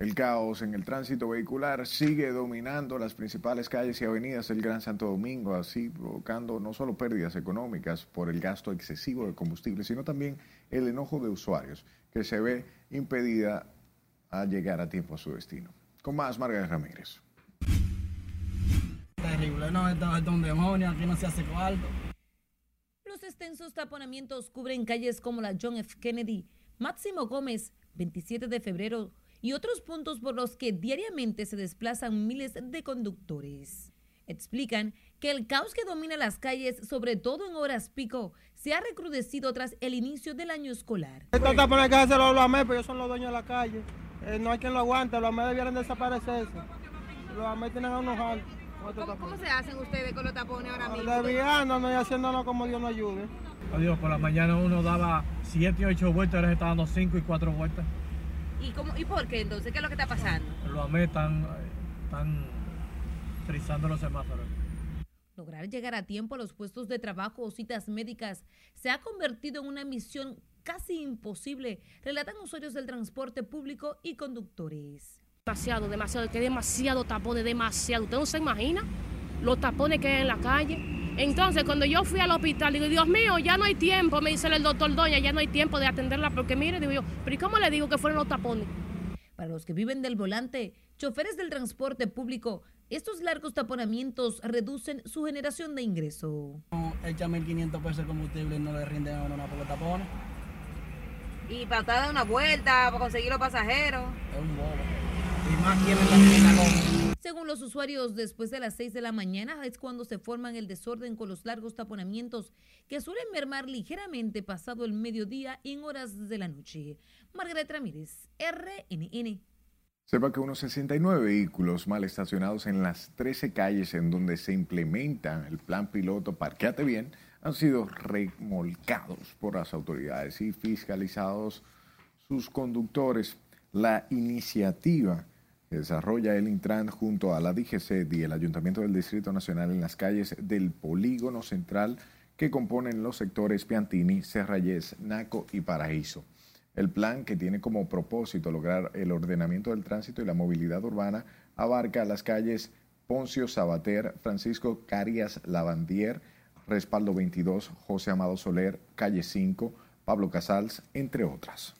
El caos en el tránsito vehicular sigue dominando las principales calles y avenidas del Gran Santo Domingo, así provocando no solo pérdidas económicas por el gasto excesivo de combustible, sino también el enojo de usuarios que se ve impedida a llegar a tiempo a su destino. Con más, Margarita Ramírez.
Terrible, no, esto es un demonio, aquí no se hace cuarto.
Los extensos taponamientos cubren calles como la John F. Kennedy, Máximo Gómez, 27 de febrero, y otros puntos por los que diariamente se desplazan miles de conductores. Explican que el caos que domina las calles, sobre todo en horas pico, se ha recrudecido tras el inicio del año escolar.
Esto está por que hacerlo los AME, pero ellos son los dueños de la calle. Eh, no hay quien lo aguante, los AME debieran desaparecerse. Los AME tienen a unos altos.
¿Cómo, ¿Cómo, se hacen ustedes con los tapones ahora mismo?
Desviándonos y haciéndonos como Dios nos ayude.
Adiós, por la mañana uno daba 7 y 8 vueltas, ahora está dando 5 y 4 vueltas.
¿Y, cómo, ¿Y por qué entonces? ¿Qué es lo que está pasando?
Los AME están, están frizando los semáforos.
Lograr llegar a tiempo a los puestos de trabajo o citas médicas se ha convertido en una misión casi imposible, relatan usuarios del transporte público y conductores.
Demasiado, demasiado, que demasiado tapones, demasiado. ¿Usted no se imagina los tapones que hay en la calle? Entonces, cuando yo fui al hospital, digo, Dios mío, ya no hay tiempo, me dice el doctor Doña, ya no hay tiempo de atenderla, porque mire, digo yo, pero ¿y cómo le digo que fueron los tapones?
Para los que viven del volante, choferes del transporte público, estos largos taponamientos reducen su generación de ingreso.
Echa 1.500 pesos de combustible y no le rinden a uno nada por tapones.
Y para dar una vuelta, para conseguir los pasajeros.
Es un bobo. Y más quieren la
según los usuarios, después de las 6 de la mañana es cuando se forman el desorden con los largos taponamientos que suelen mermar ligeramente pasado el mediodía y en horas de la noche. Margaret Ramírez, RNN.
Sepa que unos 69 vehículos mal estacionados en las 13 calles en donde se implementa el plan piloto Parqueate Bien han sido remolcados por las autoridades y fiscalizados sus conductores. La iniciativa que desarrolla el Intran junto a la DGC y el Ayuntamiento del Distrito Nacional en las calles del Polígono Central que componen los sectores Piantini, Serrayes, Naco y Paraíso. El plan, que tiene como propósito lograr el ordenamiento del tránsito y la movilidad urbana, abarca las calles Poncio Sabater, Francisco Carias Lavandier, Respaldo 22, José Amado Soler, Calle 5, Pablo Casals, entre otras.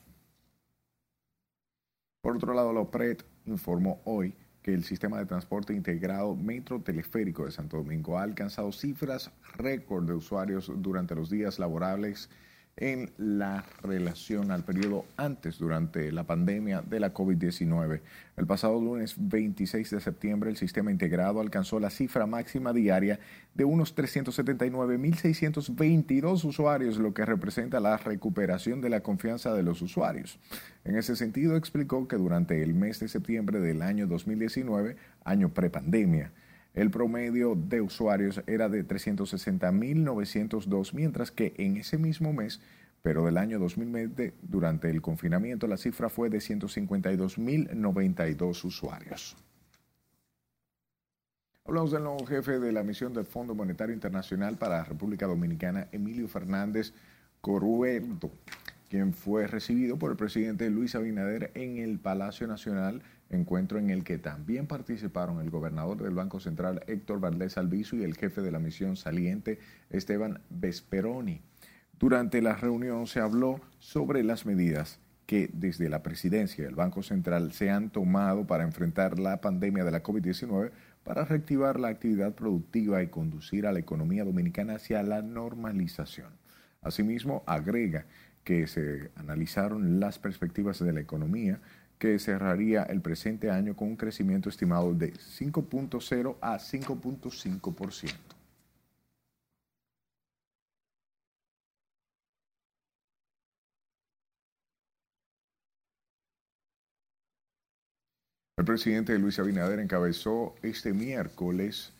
Por otro lado, la OPRED informó hoy que el sistema de transporte integrado Metro Teleférico de Santo Domingo ha alcanzado cifras récord de usuarios durante los días laborables en la relación al periodo antes durante la pandemia de la COVID-19. El pasado lunes 26 de septiembre el sistema integrado alcanzó la cifra máxima diaria de unos 379.622 usuarios, lo que representa la recuperación de la confianza de los usuarios. En ese sentido, explicó que durante el mes de septiembre del año 2019, año prepandemia, El promedio de usuarios era de 360.902, mientras que en ese mismo mes, pero del año 2020, durante el confinamiento, la cifra fue de 152.092 usuarios. Hablamos del nuevo jefe de la misión del Fondo Monetario Internacional para la República Dominicana, Emilio Fernández Coruento, quien fue recibido por el presidente Luis Abinader en el Palacio Nacional, encuentro en el que también participaron el gobernador del Banco Central Héctor Valdés Albizu y el jefe de la misión saliente Esteban Vesperoni. Durante la reunión se habló sobre las medidas que desde la presidencia del Banco Central se han tomado para enfrentar la pandemia de la COVID-19 para reactivar la actividad productiva y conducir a la economía dominicana hacia la normalización. Asimismo, agrega que se analizaron las perspectivas de la economía que cerraría el presente año con un crecimiento estimado de 5.0 a 5.5%. El presidente Luis Abinader encabezó este miércoles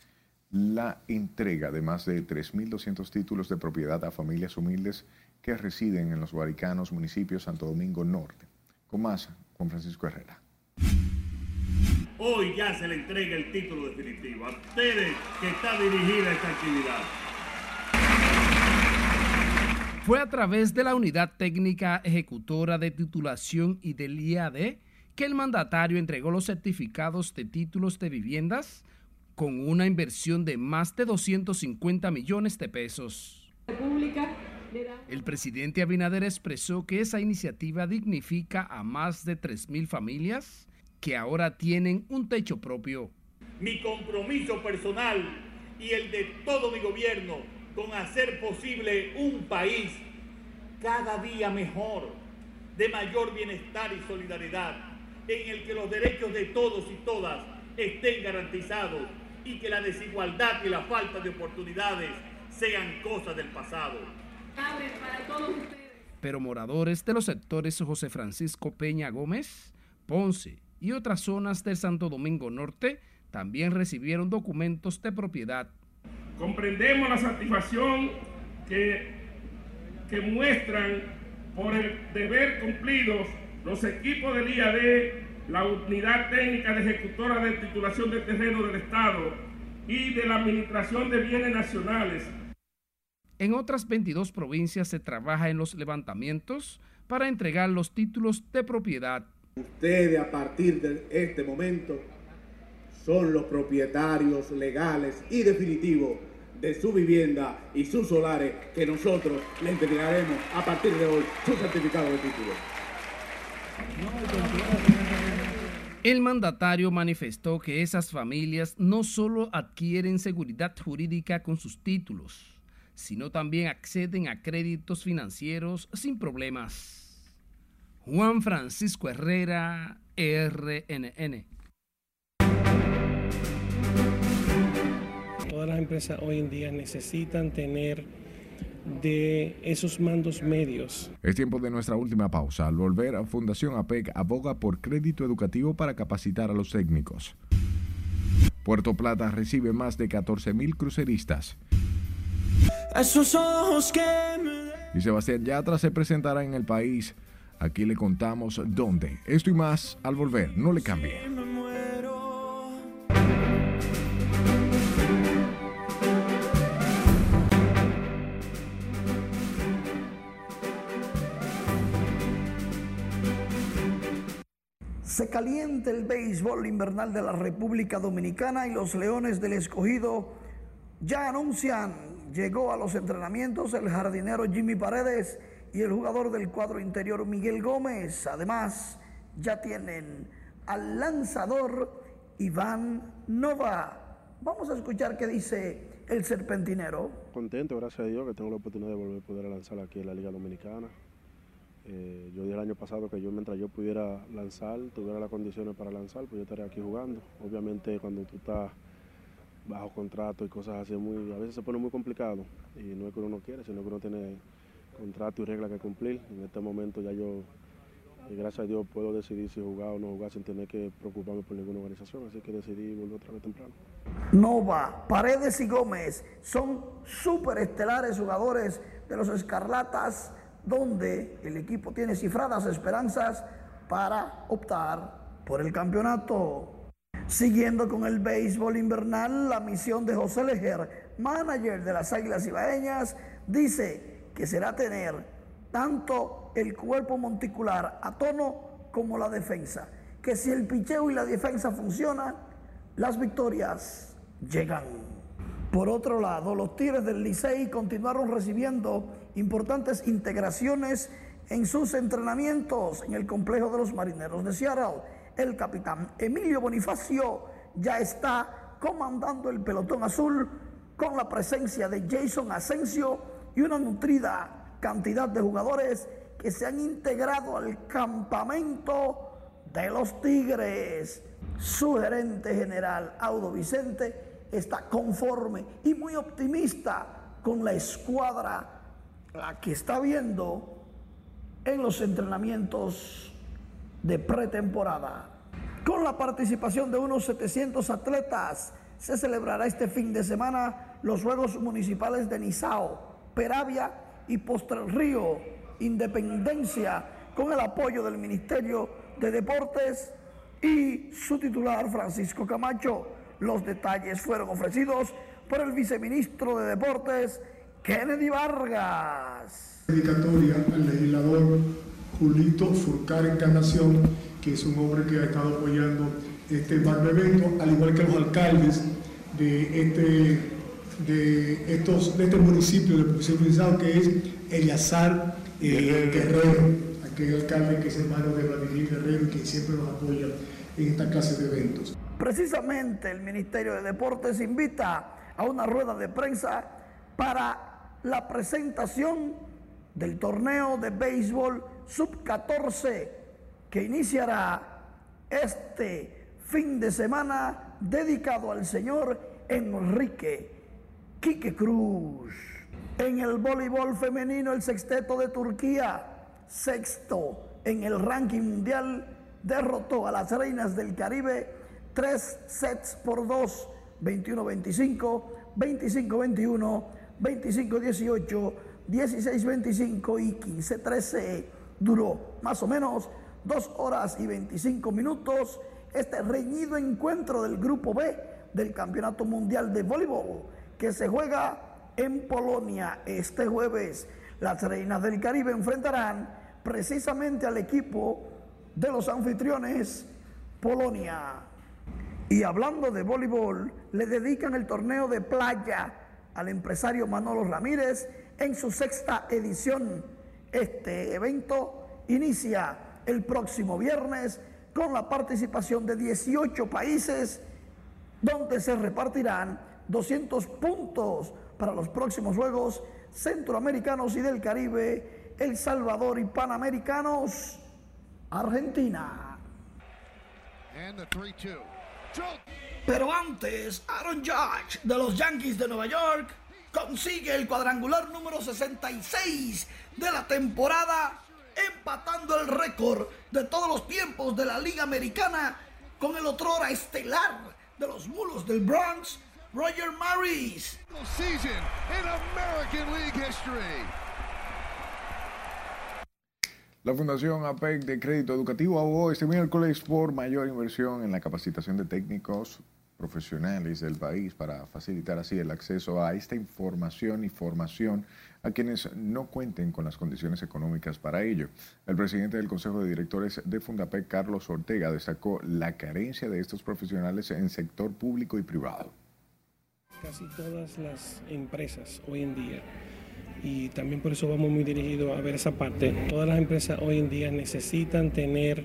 la entrega de más de 3.200 títulos de propiedad a familias humildes que residen en los Guaricanos, municipio Santo Domingo Norte. Con con Francisco Herrera.
Hoy ya se le entrega el título definitivo a ustedes que está dirigida esta actividad.
Fue a través de la Unidad Técnica Ejecutora de Titulación y del IAD que el mandatario entregó los certificados de títulos de viviendas con una inversión de más de 250 millones de pesos. El presidente Abinader expresó que esa iniciativa dignifica a más de 3.000 familias que ahora tienen un techo propio.
Mi compromiso personal y el de todo mi gobierno con hacer posible un país cada día mejor, de mayor bienestar y solidaridad en el que los derechos de todos y todas estén garantizados y que la desigualdad y la falta de oportunidades sean cosas del pasado.
Pero moradores de los sectores José Francisco Peña Gómez, Ponce y otras zonas del Santo Domingo Norte también recibieron documentos de propiedad.
Comprendemos la satisfacción que, que muestran por el deber cumplido los equipos del IAD, la Unidad Técnica de Ejecutora de Titulación de Terreno del Estado y de la Administración de Bienes Nacionales.
En otras 22 provincias se trabaja en los levantamientos para entregar los títulos de propiedad.
Ustedes a partir de este momento son los propietarios legales y definitivos de su vivienda y sus solares que nosotros le entregaremos a partir de hoy su certificado de título.
El mandatario manifestó que esas familias no solo adquieren seguridad jurídica con sus títulos, sino también acceden a créditos financieros sin problemas. Juan Francisco Herrera, RNN.
Todas las empresas hoy en día necesitan tener de esos mandos medios.
Es tiempo de nuestra última pausa. Al volver, Fundación APEC aboga por crédito educativo para capacitar a los técnicos. Puerto Plata recibe más de 14 mil cruceristas. Y Sebastián Yatra se presentará en el país. Aquí le contamos dónde. Esto y más al volver. No le cambie.
Se calienta el béisbol invernal de la República Dominicana y los Leones del Escogido ya anuncian, llegó a los entrenamientos el jardinero Jimmy Paredes y el jugador del cuadro interior Miguel Gómez. Además, ya tienen al lanzador Iván Nova. Vamos a escuchar qué dice el serpentinero.
Contento, gracias a Dios, que tengo la oportunidad de volver a poder lanzar aquí en la Liga Dominicana. Eh, yo dije el año pasado que yo mientras yo pudiera lanzar, tuviera las condiciones para lanzar, pues yo estaría aquí jugando. Obviamente cuando tú estás bajo contrato y cosas así, muy, a veces se pone muy complicado y no es que uno no quiere, sino que uno tiene contrato y reglas que cumplir. En este momento ya yo y gracias a Dios puedo decidir si jugar o no jugar sin tener que preocuparme por ninguna organización, así que decidí volver otra vez temprano.
Nova, Paredes y Gómez son superestelares jugadores de los Escarlatas, donde el equipo tiene cifradas esperanzas para optar por el campeonato. Siguiendo con el béisbol invernal, la misión de José Leger, manager de las Águilas Ibaeñas, dice que será tener tanto el cuerpo monticular a tono como la defensa. Que si el picheo y la defensa funcionan, las victorias llegan. Por otro lado, los Tigres del Licey continuaron recibiendo importantes integraciones en sus entrenamientos en el complejo de los Marineros de Seattle. El capitán Emilio Bonifacio ya está comandando el pelotón azul con la presencia de Jason Asensio y una nutrida cantidad de jugadores que se han integrado al campamento de los Tigres. Su gerente general, Audo Vicente, está conforme y muy optimista con la escuadra la que está viendo en los entrenamientos de pretemporada. Con la participación de unos 700 atletas, se celebrará este fin de semana los Juegos Municipales de Nizao, Peravia y Postre Río, Independencia, con el apoyo del Ministerio de Deportes y su titular Francisco Camacho. Los detalles fueron ofrecidos por el viceministro de Deportes, Kennedy Vargas.
Dedicatoria legislador Julito Furcar Encarnación, que es un hombre que ha estado apoyando este magno evento, al igual que los alcaldes de este, de estos, de este municipio de profesión que es Eliazar eh, Guerrero, aquel alcalde que es hermano de Vladimir Guerrero y que siempre nos apoya en esta clase de eventos.
Precisamente el Ministerio de Deportes invita a una rueda de prensa para la presentación del torneo de béisbol sub-14 que iniciará este fin de semana dedicado al señor Enrique Quique Cruz. En el voleibol femenino, el sexteto de Turquía, sexto en el ranking mundial, derrotó a las reinas del Caribe tres sets por dos, 21-25, 25-21, 25-18, 16-25 y 15-13. Duró más o menos dos horas y 25 minutos este reñido encuentro del Grupo B del Campeonato Mundial de Voleibol que se juega en Polonia este jueves. Las Reinas del Caribe enfrentarán precisamente al equipo de los anfitriones Polonia. Y hablando de voleibol, le dedican el torneo de playa al empresario Manolo Ramírez en su sexta edición. Este evento inicia el próximo viernes con la participación de 18 países donde se repartirán 200 puntos para los próximos Juegos Centroamericanos y del Caribe, El Salvador y Panamericanos, Argentina. Pero antes, Aaron Judge de los Yankees de Nueva York consigue el cuadrangular número 66 de la temporada, empatando el récord de todos los tiempos de la Liga Americana con el otrora estelar de los mulos del Bronx, Roger Maris.
La Fundación APEC de Crédito Educativo abogó este miércoles por mayor inversión en la capacitación de técnicos profesionales del país para facilitar así el acceso a esta información y formación a quienes no cuenten con las condiciones económicas para ello. El presidente del Consejo de Directores de Fundapec, Carlos Ortega, destacó la carencia de estos profesionales en sector público y privado.
Casi todas las empresas hoy en día y también por eso vamos muy dirigidos a ver esa parte. Todas las empresas hoy en día necesitan tener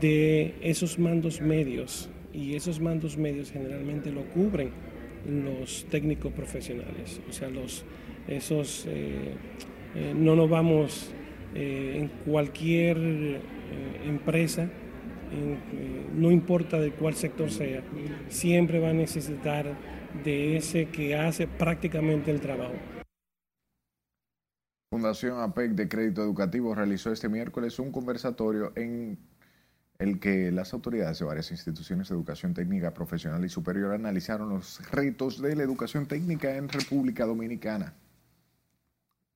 de esos mandos medios y esos mandos medios generalmente lo cubren los técnicos profesionales, o sea, los, esos, eh, eh, no nos vamos eh, en cualquier empresa, no importa de cuál sector sea, siempre va a necesitar de ese que hace prácticamente el trabajo.
Fundación APEC de Crédito Educativo realizó este miércoles un conversatorio en el que las autoridades de varias instituciones de educación técnica profesional y superior analizaron los retos de la educación técnica en República Dominicana.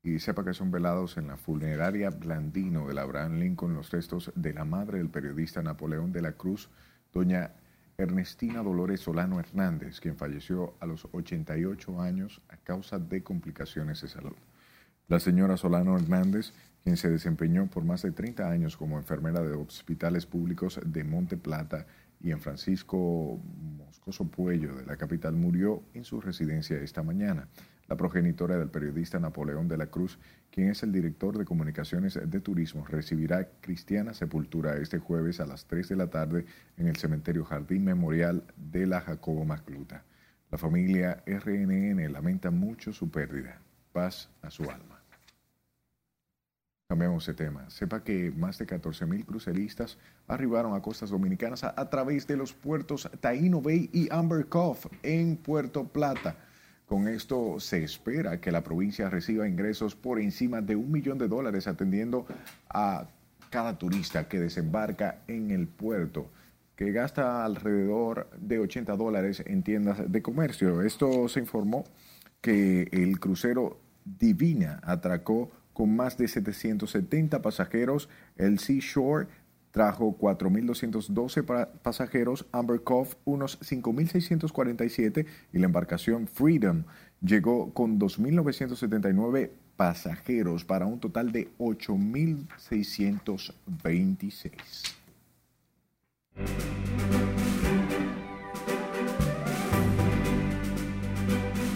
Y sepa que son velados en la funeraria Blandino de la Abraham Lincoln los restos de la madre del periodista Napoleón de la Cruz, doña Ernestina Dolores Solano Hernández, quien falleció a los 88 años a causa de complicaciones de salud. La señora Solano Hernández, quien se desempeñó por más de 30 años como enfermera de hospitales públicos de Monte Plata y en Francisco Moscoso Puello de la capital, murió en su residencia esta mañana. La progenitora del periodista Napoleón de la Cruz, quien es el director de comunicaciones de turismo, recibirá cristiana sepultura este jueves a las 3 de la tarde en el cementerio Jardín Memorial de la Jacobo Macluta. La familia RNN lamenta mucho su pérdida. Paz a su alma. Cambiamos de tema. Sepa que más de 14.000 cruceristas arribaron a costas dominicanas a, a, través de los puertos Taino Bay y Amber Cove en Puerto Plata. Con esto se espera que la provincia reciba ingresos por encima de un millón de dólares atendiendo a cada turista que desembarca en el puerto, que gasta alrededor de 80 dólares en tiendas de comercio. Esto se informó que el crucero Divina atracó con más de 770 pasajeros. El Seashore trajo 4.212 pasajeros, Amber Cove unos 5.647 y la embarcación Freedom llegó con 2.979 pasajeros para un total de 8.626.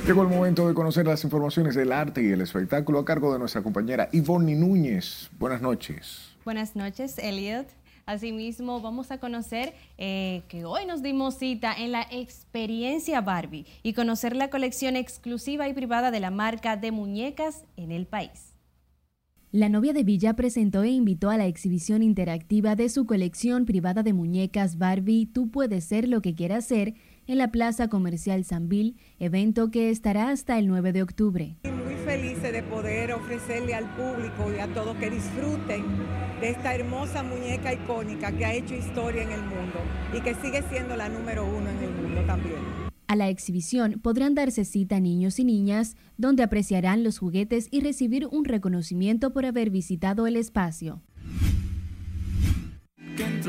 Llegó el momento de conocer las informaciones del arte y el espectáculo a cargo de nuestra compañera Ivonne Núñez. Buenas noches.
Buenas noches, Elliot. Asimismo, vamos a conocer eh, que hoy nos dimos cita en la experiencia Barbie y conocer la colección exclusiva y privada de la marca de muñecas en el país.
La novia de Villa presentó e invitó a la exhibición interactiva de su colección privada de muñecas Barbie Tú puedes ser lo que quieras ser en la Plaza Comercial Sanvil, evento que estará hasta el 9 de octubre.
Muy felices de poder ofrecerle al público y a todos que disfruten de esta hermosa muñeca icónica que ha hecho historia en el mundo y que sigue siendo la número uno en el mundo también.
A la exhibición podrán darse cita niños y niñas, donde apreciarán los juguetes y recibir un reconocimiento por haber visitado el espacio
el.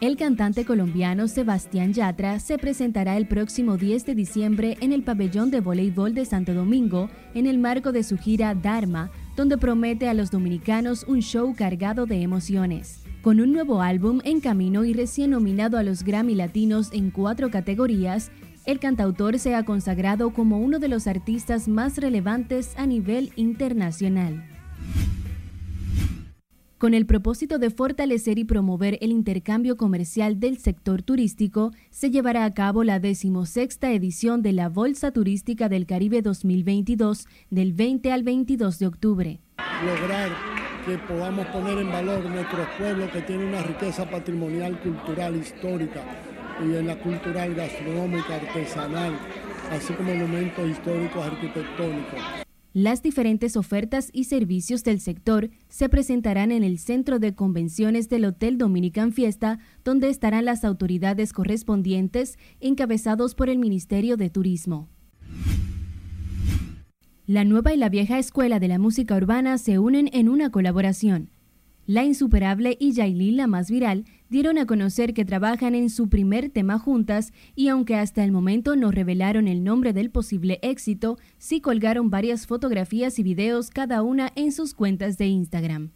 El cantante colombiano Sebastián Yatra se presentará el próximo 10 de diciembre en el pabellón de voleibol de Santo Domingo en el marco de su gira Dharma, donde promete a los dominicanos un show cargado de emociones. Con un nuevo álbum en camino y recién nominado a los Grammy Latinos en cuatro categorías, el cantautor se ha consagrado como uno de los artistas más relevantes a nivel internacional. Con el propósito de fortalecer y promover el intercambio comercial del sector turístico, se llevará a cabo la decimosexta edición de la Bolsa Turística del Caribe 2022 del 20 al 22 de octubre.
Lograr que podamos poner en valor nuestros pueblos que tienen una riqueza patrimonial, cultural, histórica, y en la cultural, gastronómica, artesanal, así como monumentos históricos arquitectónicos.
Las diferentes ofertas y servicios del sector se presentarán en el centro de convenciones del Hotel Dominican Fiesta, donde estarán las autoridades correspondientes encabezados por el Ministerio de Turismo. La nueva y la vieja escuela de la música urbana se unen en una colaboración. La Insuperable y Yailin, la más viral, dieron a conocer que trabajan en su primer tema juntas y aunque hasta el momento no revelaron el nombre del posible éxito, sí colgaron varias fotografías y videos cada una en sus cuentas de Instagram.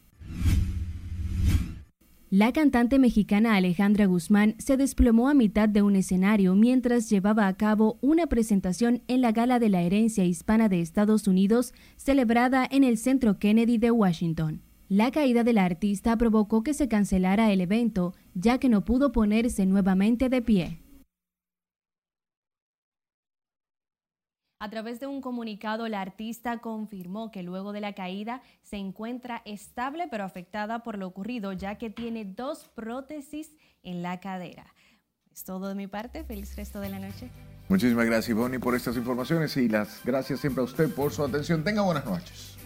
La cantante mexicana Alejandra Guzmán se desplomó a mitad de un escenario mientras llevaba a cabo una presentación en la Gala de la Herencia Hispana de Estados Unidos celebrada en el Centro Kennedy de Washington. La caída del artista provocó que se cancelara el evento, ya que no pudo ponerse nuevamente de pie.
A través de un comunicado, la artista confirmó que luego de la caída se encuentra estable pero afectada por lo ocurrido, ya que tiene dos prótesis en la cadera. Es todo de mi parte. Feliz resto de la noche.
Muchísimas gracias, Bonnie, por estas informaciones y las gracias siempre a usted por su atención. Tenga buenas noches.